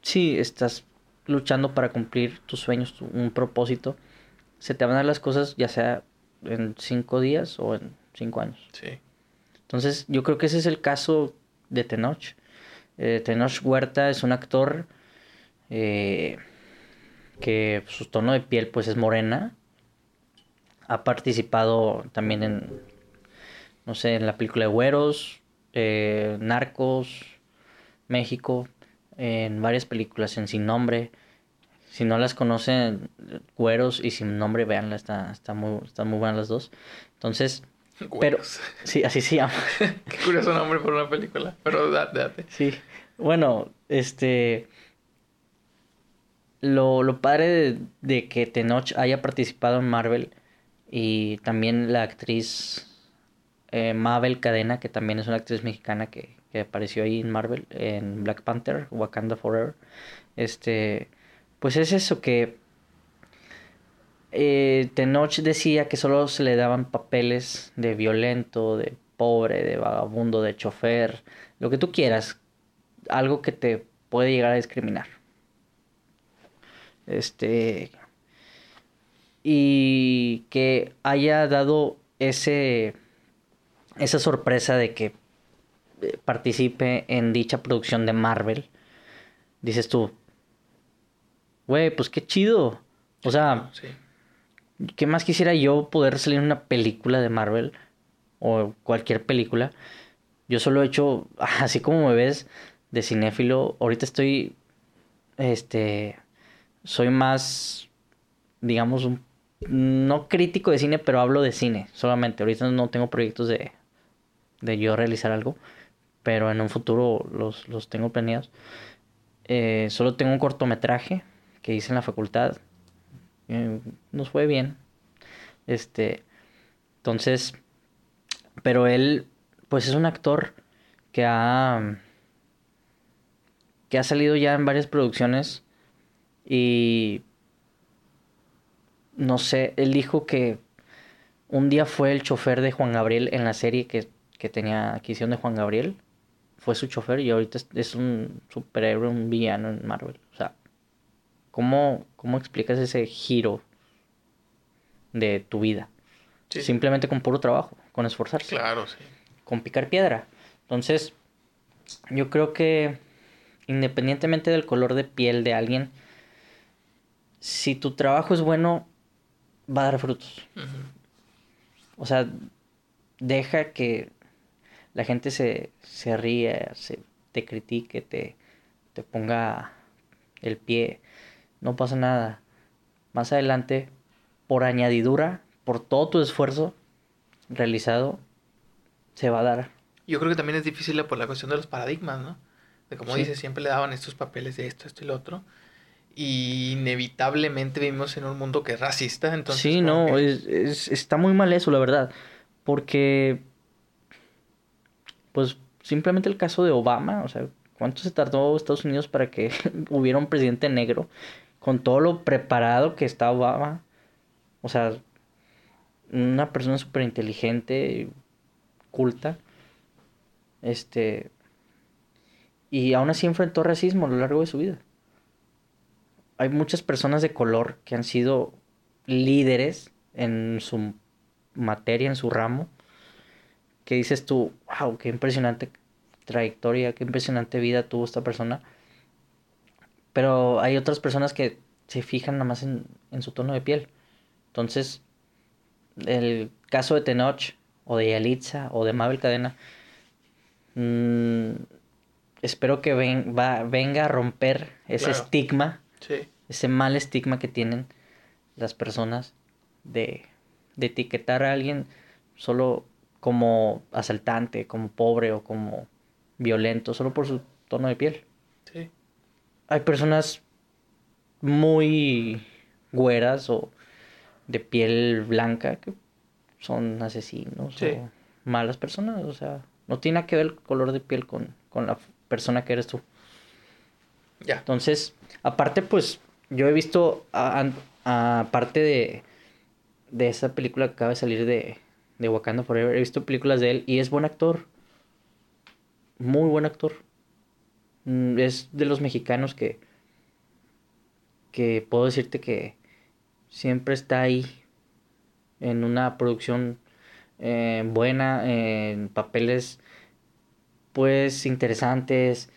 sí estás luchando para cumplir tus sueños, un propósito, se te van a dar las cosas ya sea en cinco días o en cinco años. Sí. Entonces, yo creo que ese es el caso de Tenoch. Eh, Tenoch Huerta es un actor eh, que su tono de piel pues es morena. Ha participado también en, no sé, en la película de Güeros, eh, Narcos, México, en varias películas, en Sin Nombre. Si no las conocen, Güeros y Sin Nombre, véanla, está, está muy, están muy buenas las dos. Entonces, pero, sí, así se llama. Qué curioso nombre por una película. Pero date, date. Sí. Bueno, este. Lo, lo padre de, de que Tenoch haya participado en Marvel y también la actriz eh, Mabel Cadena, que también es una actriz mexicana que, que apareció ahí en Marvel, en Black Panther, Wakanda Forever. Este. Pues es eso que. Eh, Tenoch decía que solo se le daban papeles de violento, de pobre, de vagabundo, de chofer, lo que tú quieras, algo que te puede llegar a discriminar. Este y que haya dado ese esa sorpresa de que eh, participe en dicha producción de Marvel. Dices tú, güey, pues qué chido. O sea, Sí. ¿Qué más quisiera yo poder salir en una película de Marvel? O cualquier película. Yo solo he hecho, así como me ves, de cinéfilo. Ahorita estoy, este, soy más, digamos, un, no crítico de cine, pero hablo de cine solamente. Ahorita no tengo proyectos de, de yo realizar algo, pero en un futuro los, los tengo planeados. Eh, solo tengo un cortometraje que hice en la facultad. Eh, nos fue bien. Este, entonces, pero él, pues es un actor que ha, que ha salido ya en varias producciones y no sé, él dijo que un día fue el chofer de Juan Gabriel en la serie que, que tenía adquisición de Juan Gabriel. Fue su chofer y ahorita es, es un superhéroe, un villano en Marvel. O sea, ¿cómo, cómo explicas ese giro de tu vida? Sí. Simplemente con puro trabajo, con esforzarse Claro, sí. con picar piedra. Entonces, yo creo que independientemente del color de piel de alguien, si tu trabajo es bueno, va a dar frutos. O sea, deja que la gente se, se ríe, se, te critique, te, te ponga el pie. No pasa nada. Más adelante, por añadidura, por todo tu esfuerzo realizado, se va a dar. Yo creo que también es difícil por la cuestión de los paradigmas, ¿no? De como Sí. dices, siempre le daban estos papeles de esto, esto y lo otro. Y inevitablemente vivimos en un mundo que es racista, entonces... sí, no, que- es, es- está muy mal eso, la verdad. Porque, pues, simplemente el caso de Obama, o sea, ¿cuánto se tardó Estados Unidos para que hubiera un presidente negro? Con todo lo preparado que está Obama. O sea, una persona súper inteligente, culta. Este. Y aún así enfrentó racismo a lo largo de su vida. hay muchas personas de color que han sido líderes en su materia, en su ramo, que dices tú, wow, qué impresionante trayectoria, qué impresionante vida tuvo esta persona. Pero hay otras personas que se fijan nada más en, su tono de piel. Entonces, el caso de Tenoch, o de Yalitza, o de Mabel Cadena, mm, espero que venga a romper ese estigma, ese mal estigma que tienen las personas de, de etiquetar a alguien solo como asaltante, como pobre o como violento, solo por su tono de piel. Hay personas muy güeras o de piel blanca que son asesinos o malas personas. O sea, no tiene nada que ver el color de piel con, con la persona que eres tú. Ya. Entonces, aparte, pues, yo he visto, aparte de, de esa película que acaba de salir de, de Wakanda Forever, he visto películas de él y es buen actor. Muy buen actor. Mm, es de los mexicanos que, que puedo decirte que siempre está ahí en una producción eh, buena, en papeles pues interesantes.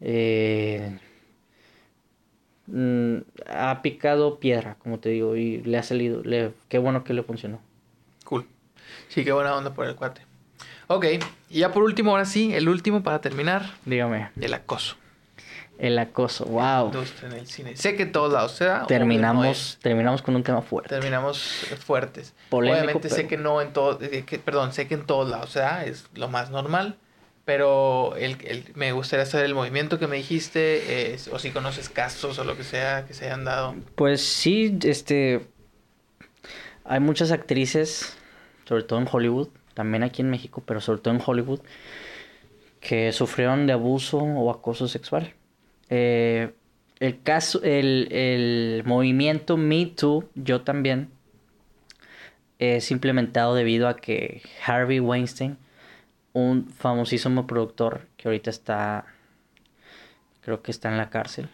Eh, mm, ha picado piedra, como te digo, y le ha salido. Le, qué bueno que le funcionó. Cool. Sí, qué buena onda por el cuate. Ok, y ya por último, ahora sí, el último para terminar. Dígame. El acoso. El acoso, wow. En el cine. Sé que en todos lados se da. Terminamos, terminamos con un tema fuerte. Terminamos fuertes. Obviamente sé que no en todo, eh, perdón, sé que en todos lados se da, es lo más normal. Pero el, el, me gustaría saber el movimiento que me dijiste, o si conoces casos o lo que sea que se hayan dado. Pues sí, este, hay muchas actrices, sobre todo en Hollywood, también aquí en México, pero sobre todo en Hollywood, que sufrieron de abuso o acoso sexual. Eh, el caso, el, el, movimiento Me Too, yo también, es implementado debido a que Harvey Weinstein, un famosísimo productor que ahorita está, creo que está en la cárcel,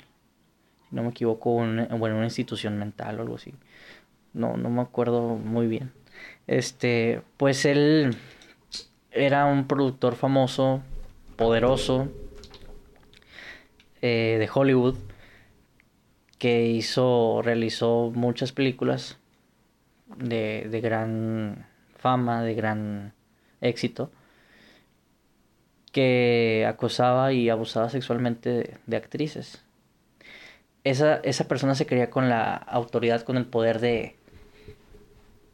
si no me equivoco, en una institución mental o algo así. No, no me acuerdo muy bien. Este, pues él era un productor famoso, poderoso, eh, de Hollywood que hizo, realizó muchas películas de, de gran fama, de gran éxito, que acosaba y abusaba sexualmente de, actrices. Esa, esa, persona se creía con la autoridad, con el poder de,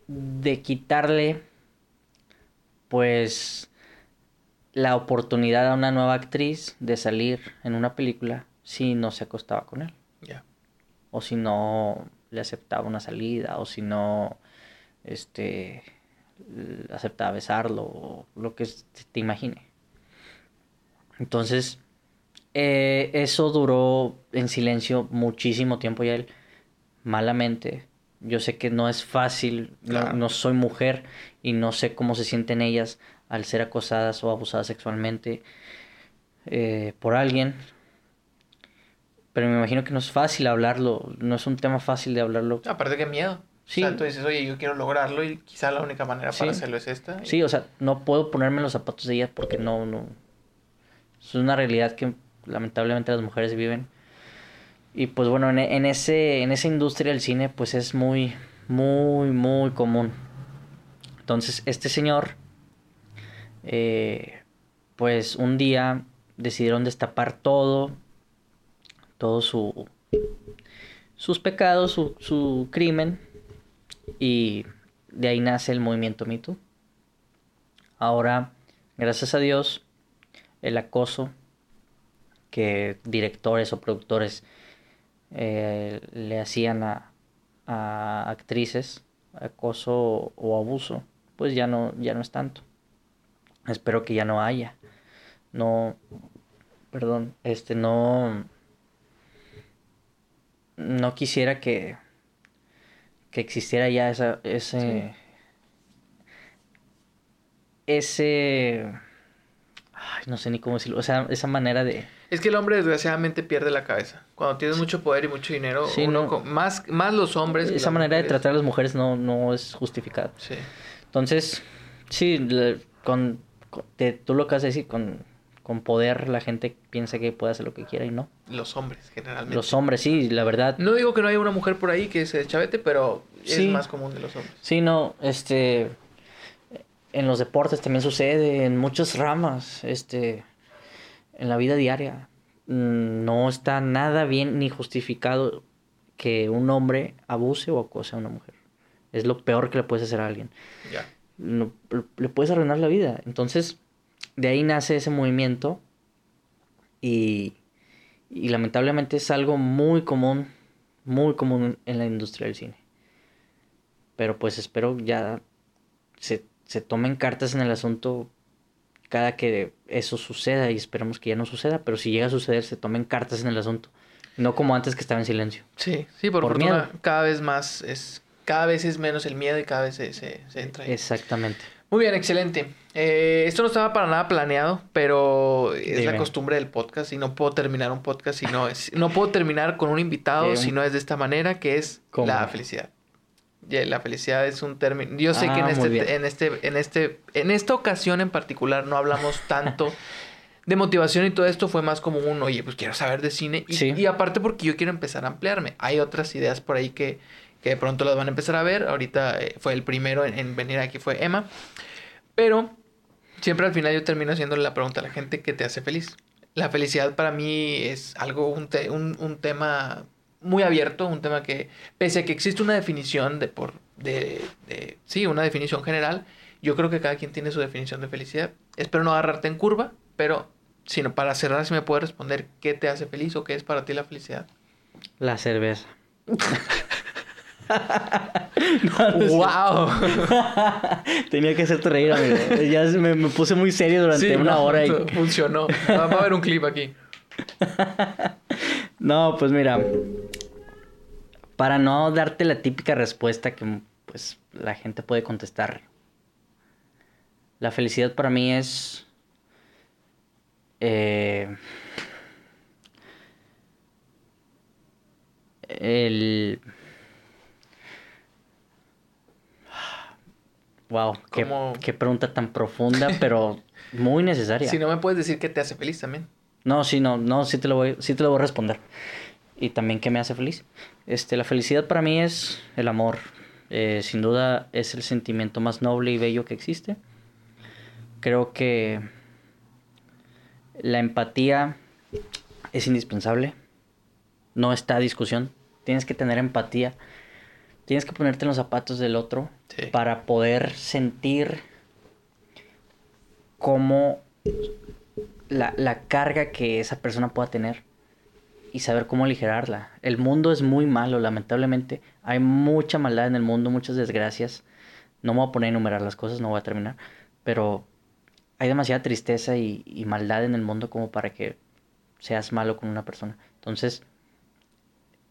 de quitarle, pues, la oportunidad a una nueva actriz de salir en una película si no se acostaba con él. O si no le aceptaba una salida, o si no este aceptaba besarlo, o lo que te imagine. Entonces, eh, eso duró en silencio muchísimo tiempo y él, malamente, yo sé que no es fácil, no, soy mujer y no sé cómo se sienten ellas al ser acosadas o abusadas sexualmente eh, por alguien. Pero me imagino que no es fácil hablarlo, no es un tema fácil de hablarlo. Aparte que miedo. Sí. O sea, tú dices, oye, yo quiero lograrlo y quizá la única manera para hacerlo es esta. Sí, o sea, no puedo ponerme los zapatos de ellas porque no, no. Es una realidad que lamentablemente las mujeres viven. Y pues bueno, en, en, ese, en esa industria del cine, pues es muy, muy, muy común. Entonces, este señor eh, pues un día decidieron destapar todo, todo su, sus pecados, su, su crimen, y de ahí nace el movimiento MeToo. Ahora, gracias a Dios, el acoso que directores o productores eh, le hacían a, a actrices, acoso o abuso, pues ya no, ya no es tanto. Espero que ya no haya. No, perdón, este no, no quisiera que, que existiera ya esa, ese, ese, ay, no sé ni cómo decirlo, o sea, esa manera de... Es que el hombre desgraciadamente pierde la cabeza. Cuando tienes mucho poder y mucho dinero, Sí, uno no. más, más los hombres. que Esa manera de tratar a las mujeres no, no es justificada. Sí. Entonces, sí, le- con, con- te- tú lo acabas de decir, con, con poder la gente piensa que puede hacer lo que quiera y no. Los hombres, generalmente. Los hombres, sí, la verdad. No digo que no haya una mujer por ahí que se chavete, pero Sí. es más común de los hombres. Sí, no, este, en los deportes también sucede, en muchas ramas, este, en la vida diaria. mm, No está nada bien ni justificado que un hombre abuse o acose a una mujer. Es lo peor que le puedes hacer a alguien. No- le puedes arruinar la vida. Entonces, de ahí nace ese movimiento y, y lamentablemente es algo muy común, muy común en la industria del cine. Pero pues espero ya se, se tomen cartas en el asunto cada que eso suceda y esperemos que ya no suceda, pero si llega a suceder se tomen cartas en el asunto. No como antes que estaba en silencio. Sí, sí, por, Por fortuna miedo. cada vez más es, cada vez es menos el miedo y cada vez se, se, se entra ahí. Exactamente. Muy bien, excelente. Eh, esto no estaba para nada planeado, pero es la costumbre del podcast y no puedo terminar un podcast si no es, no puedo terminar con un invitado Eh, si no es de esta manera, que es ¿Cómo? la felicidad. La felicidad es un término. Yo sé que en Ah, este, en este, en este, en esta ocasión en particular no hablamos tanto de motivación y todo esto fue más como un, oye, pues quiero saber de cine. Y, Sí. y aparte porque yo quiero empezar a ampliarme. Hay otras ideas por ahí que, que de pronto las van a empezar a ver. Ahorita eh, fue el primero en, en venir aquí, fue Emma. Pero siempre al final yo termino haciéndole la pregunta a la gente que te hace feliz. La felicidad para mí es algo, un, te- un, un tema muy abierto, un tema que, pese a que existe una definición de por, de, de- sí, una definición general, yo creo que cada quien tiene su definición de felicidad. Espero no agarrarte en curva, pero sino para cerrar si me puedes responder qué te hace feliz o qué es para ti la felicidad. La cerveza. ¡Wow! Tenía que hacerte reír, amigo. Ya me, me puse muy serio durante una hora y... funcionó. Va va a haber un clip aquí. No, pues mira, para no darte la típica respuesta que pues la gente puede contestar. La felicidad para mí es eh, el Wow, qué, qué pregunta tan profunda, pero muy necesaria. Si no me puedes decir qué te hace feliz también. No, sí, no, no, sí te lo voy, sí te lo voy a responder. Y también qué me hace feliz. Este, la felicidad para mí es el amor. Eh, sin duda es el sentimiento más noble y bello que existe. Creo que la empatía es indispensable. No está a discusión. Tienes que tener empatía. Tienes que ponerte en los zapatos del otro Sí. para poder sentir cómo la, la carga que esa persona pueda tener y saber cómo aligerarla. El mundo es muy malo, lamentablemente. Hay mucha maldad en el mundo, muchas desgracias. No me voy a poner a enumerar las cosas, no voy a terminar. Pero hay demasiada tristeza y, y maldad en el mundo como para que seas malo con una persona. Entonces,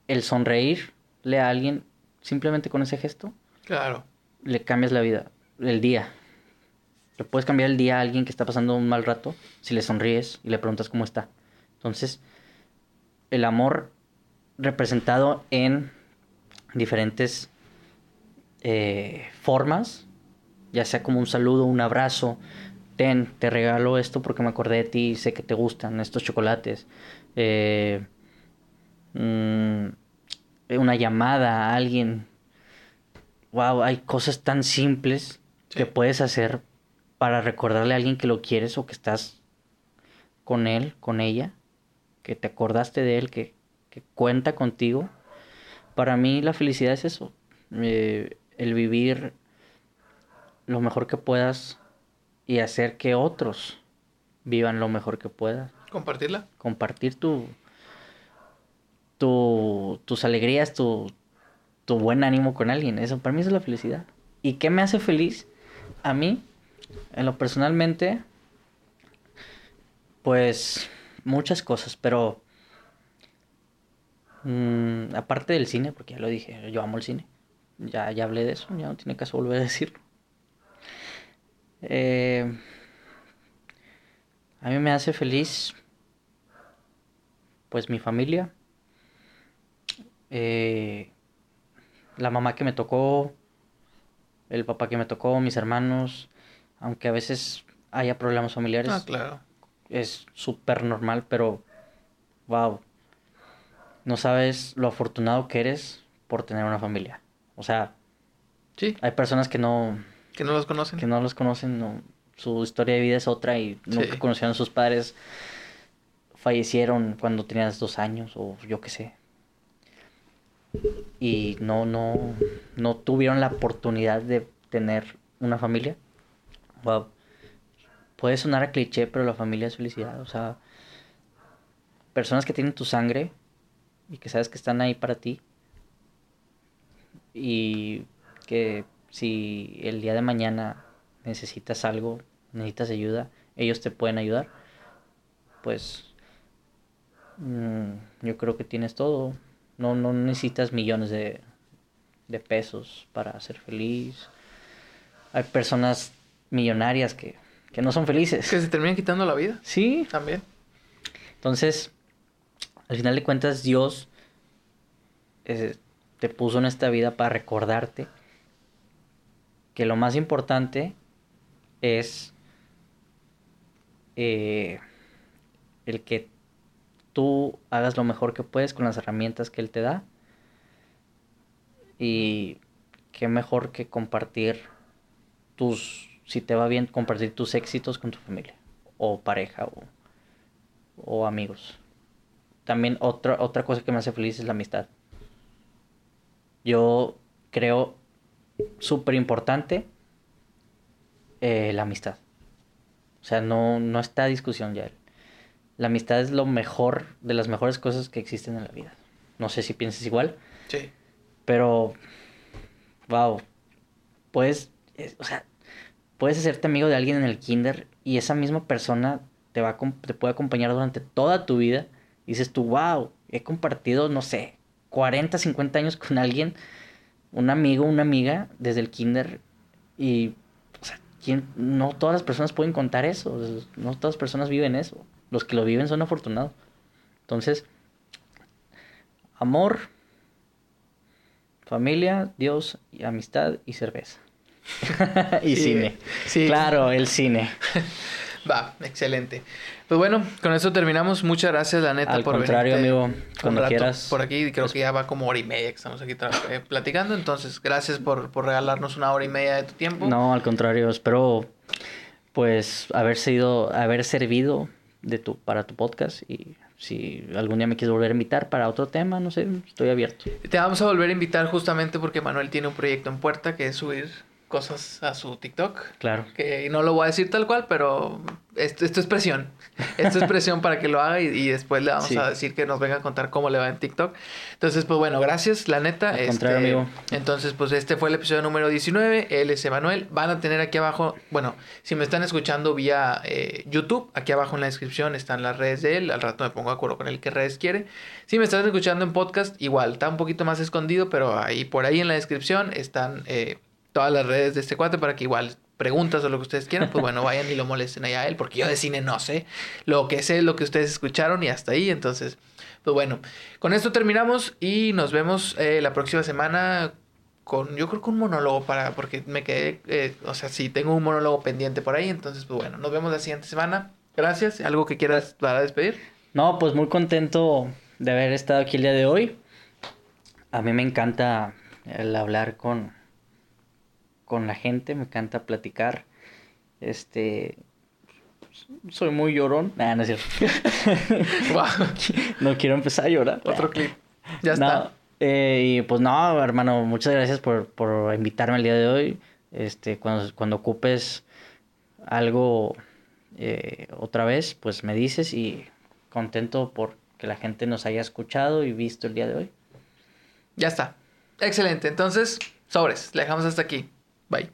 el sonreírle a alguien simplemente con ese gesto, Claro. le cambias la vida, el día. Le puedes cambiar el día a alguien que está pasando un mal rato si le sonríes y le preguntas cómo está. Entonces, el amor representado en diferentes eh, formas, ya sea como un saludo, un abrazo, ten, te regalo esto porque me acordé de ti y sé que te gustan estos chocolates, eh, mm, una llamada a alguien, wow, hay cosas tan simples Sí. que puedes hacer para recordarle a alguien que lo quieres o que estás con él, con ella, que te acordaste de él, que, que cuenta contigo. Para mí la felicidad es eso, eh, el vivir lo mejor que puedas y hacer que otros vivan lo mejor que puedas. Compartirla. Compartir tu, tu, tus alegrías, tu, tu buen ánimo con alguien. Eso para mí es la felicidad. ¿Y qué me hace feliz? A mí, en lo personalmente, pues muchas cosas, pero mm, aparte del cine, porque ya lo dije, yo amo el cine. Ya, ya hablé de eso, ya no tiene caso volver a decirlo. Eh, a mí me hace feliz pues mi familia, eh, la mamá que me tocó, el papá que me tocó, mis hermanos, aunque a veces haya problemas familiares. Ah, claro. Es súper normal, pero wow. No sabes lo afortunado que eres por tener una familia. O sea, sí. Hay personas que no que no los conocen. Que no los conocen, no, su historia de vida es otra y nunca conocieron a sus padres. Fallecieron cuando tenías dos años o yo qué sé y no, no, no tuvieron la oportunidad de tener una familia. Puede sonar a cliché, pero la familia es felicidad. O sea, personas que tienen tu sangre y que sabes que están ahí para ti. Y que si el día de mañana necesitas algo, necesitas ayuda, ellos te pueden ayudar. Pues mm, yo creo que tienes todo. No, no necesitas millones de, de pesos para ser feliz. Hay personas millonarias que, que no son felices. Que se terminan quitando la vida. Sí. También. Entonces, al final de cuentas, Dios eh, te puso en esta vida para recordarte que lo más importante es eh, el que tú hagas lo mejor que puedes con las herramientas que Él te da. Y qué mejor que compartir tus, si te va bien, compartir tus éxitos con tu familia, o pareja, o, amigos. También otra, otra cosa que me hace feliz es la amistad. Yo creo súper importante eh, la amistad. O sea, no, no está discusión ya la amistad es lo mejor, de las mejores cosas que existen en la vida. No sé si piensas igual. Sí. Pero, wow, puedes, o sea, puedes hacerte amigo de alguien en el kinder y esa misma persona te, va te puede acompañar durante toda tu vida. Y dices tú, wow, he compartido, no sé, 40, 50 años con alguien, un amigo, una amiga, desde el kinder. Y, o sea, ¿quién? no todas las personas pueden contar eso. No todas las personas viven eso. Los que lo viven son afortunados. Entonces, amor, familia, Dios, amistad y cerveza. y cine. Sí. Claro, el cine. Va, excelente. Pues bueno, con eso terminamos. Muchas gracias, la neta, Al por contrario, amigo, cuando quieras. Por aquí, creo que ya va como hora y media que estamos aquí eh, platicando. Entonces, gracias por, por regalarnos una hora y media de tu tiempo. No, al contrario, espero pues haber sido, haber servido de tu, para tu podcast y si algún día me quieres volver a invitar para otro tema, no sé, estoy abierto. Te vamos a volver a invitar justamente porque Manuel tiene un proyecto en puerta que es subir cosas a su TikTok. Claro. Que no lo voy a decir tal cual, pero esto, esto es presión. Esto es presión para que lo haga y, después le vamos a decir que nos venga a contar cómo le va en TikTok. Entonces, pues bueno, gracias, la neta. Al este, amigo. Entonces, pues este fue el episodio número 19. Él es Emanuel. Van a tener aquí abajo, bueno, si me están escuchando vía eh, YouTube, aquí abajo en la descripción están las redes de él. Al rato me pongo de acuerdo con él qué redes quiere. Si me están escuchando en podcast, igual, está un poquito más escondido, pero ahí por ahí en la descripción están... Eh, todas las redes de este cuate para que igual preguntas o lo que ustedes quieran, pues bueno, vayan y lo molesten allá a él, porque yo de cine no sé. Lo que sé lo que ustedes escucharon y hasta ahí. Entonces, pues bueno, con esto terminamos y nos vemos eh, la próxima semana con, yo creo que un monólogo para, porque me quedé, eh, o sea, sí, tengo un monólogo pendiente por ahí. Entonces, pues bueno, nos vemos la siguiente semana. Gracias. ¿Algo que quieras para despedir? No, pues muy contento de haber estado aquí el día de hoy. A mí me encanta el hablar con con la gente, me encanta platicar. Este, soy muy llorón. no es cierto. No quiero empezar a llorar. Otro clip. Ya está. Eh, y pues no, hermano, muchas gracias por, por invitarme el día de hoy. Este, cuando, cuando ocupes algo eh, otra vez, pues me dices y contento por que la gente nos haya escuchado y visto el día de hoy. Ya está. Excelente. Entonces, sobres. Le dejamos hasta aquí. Bye.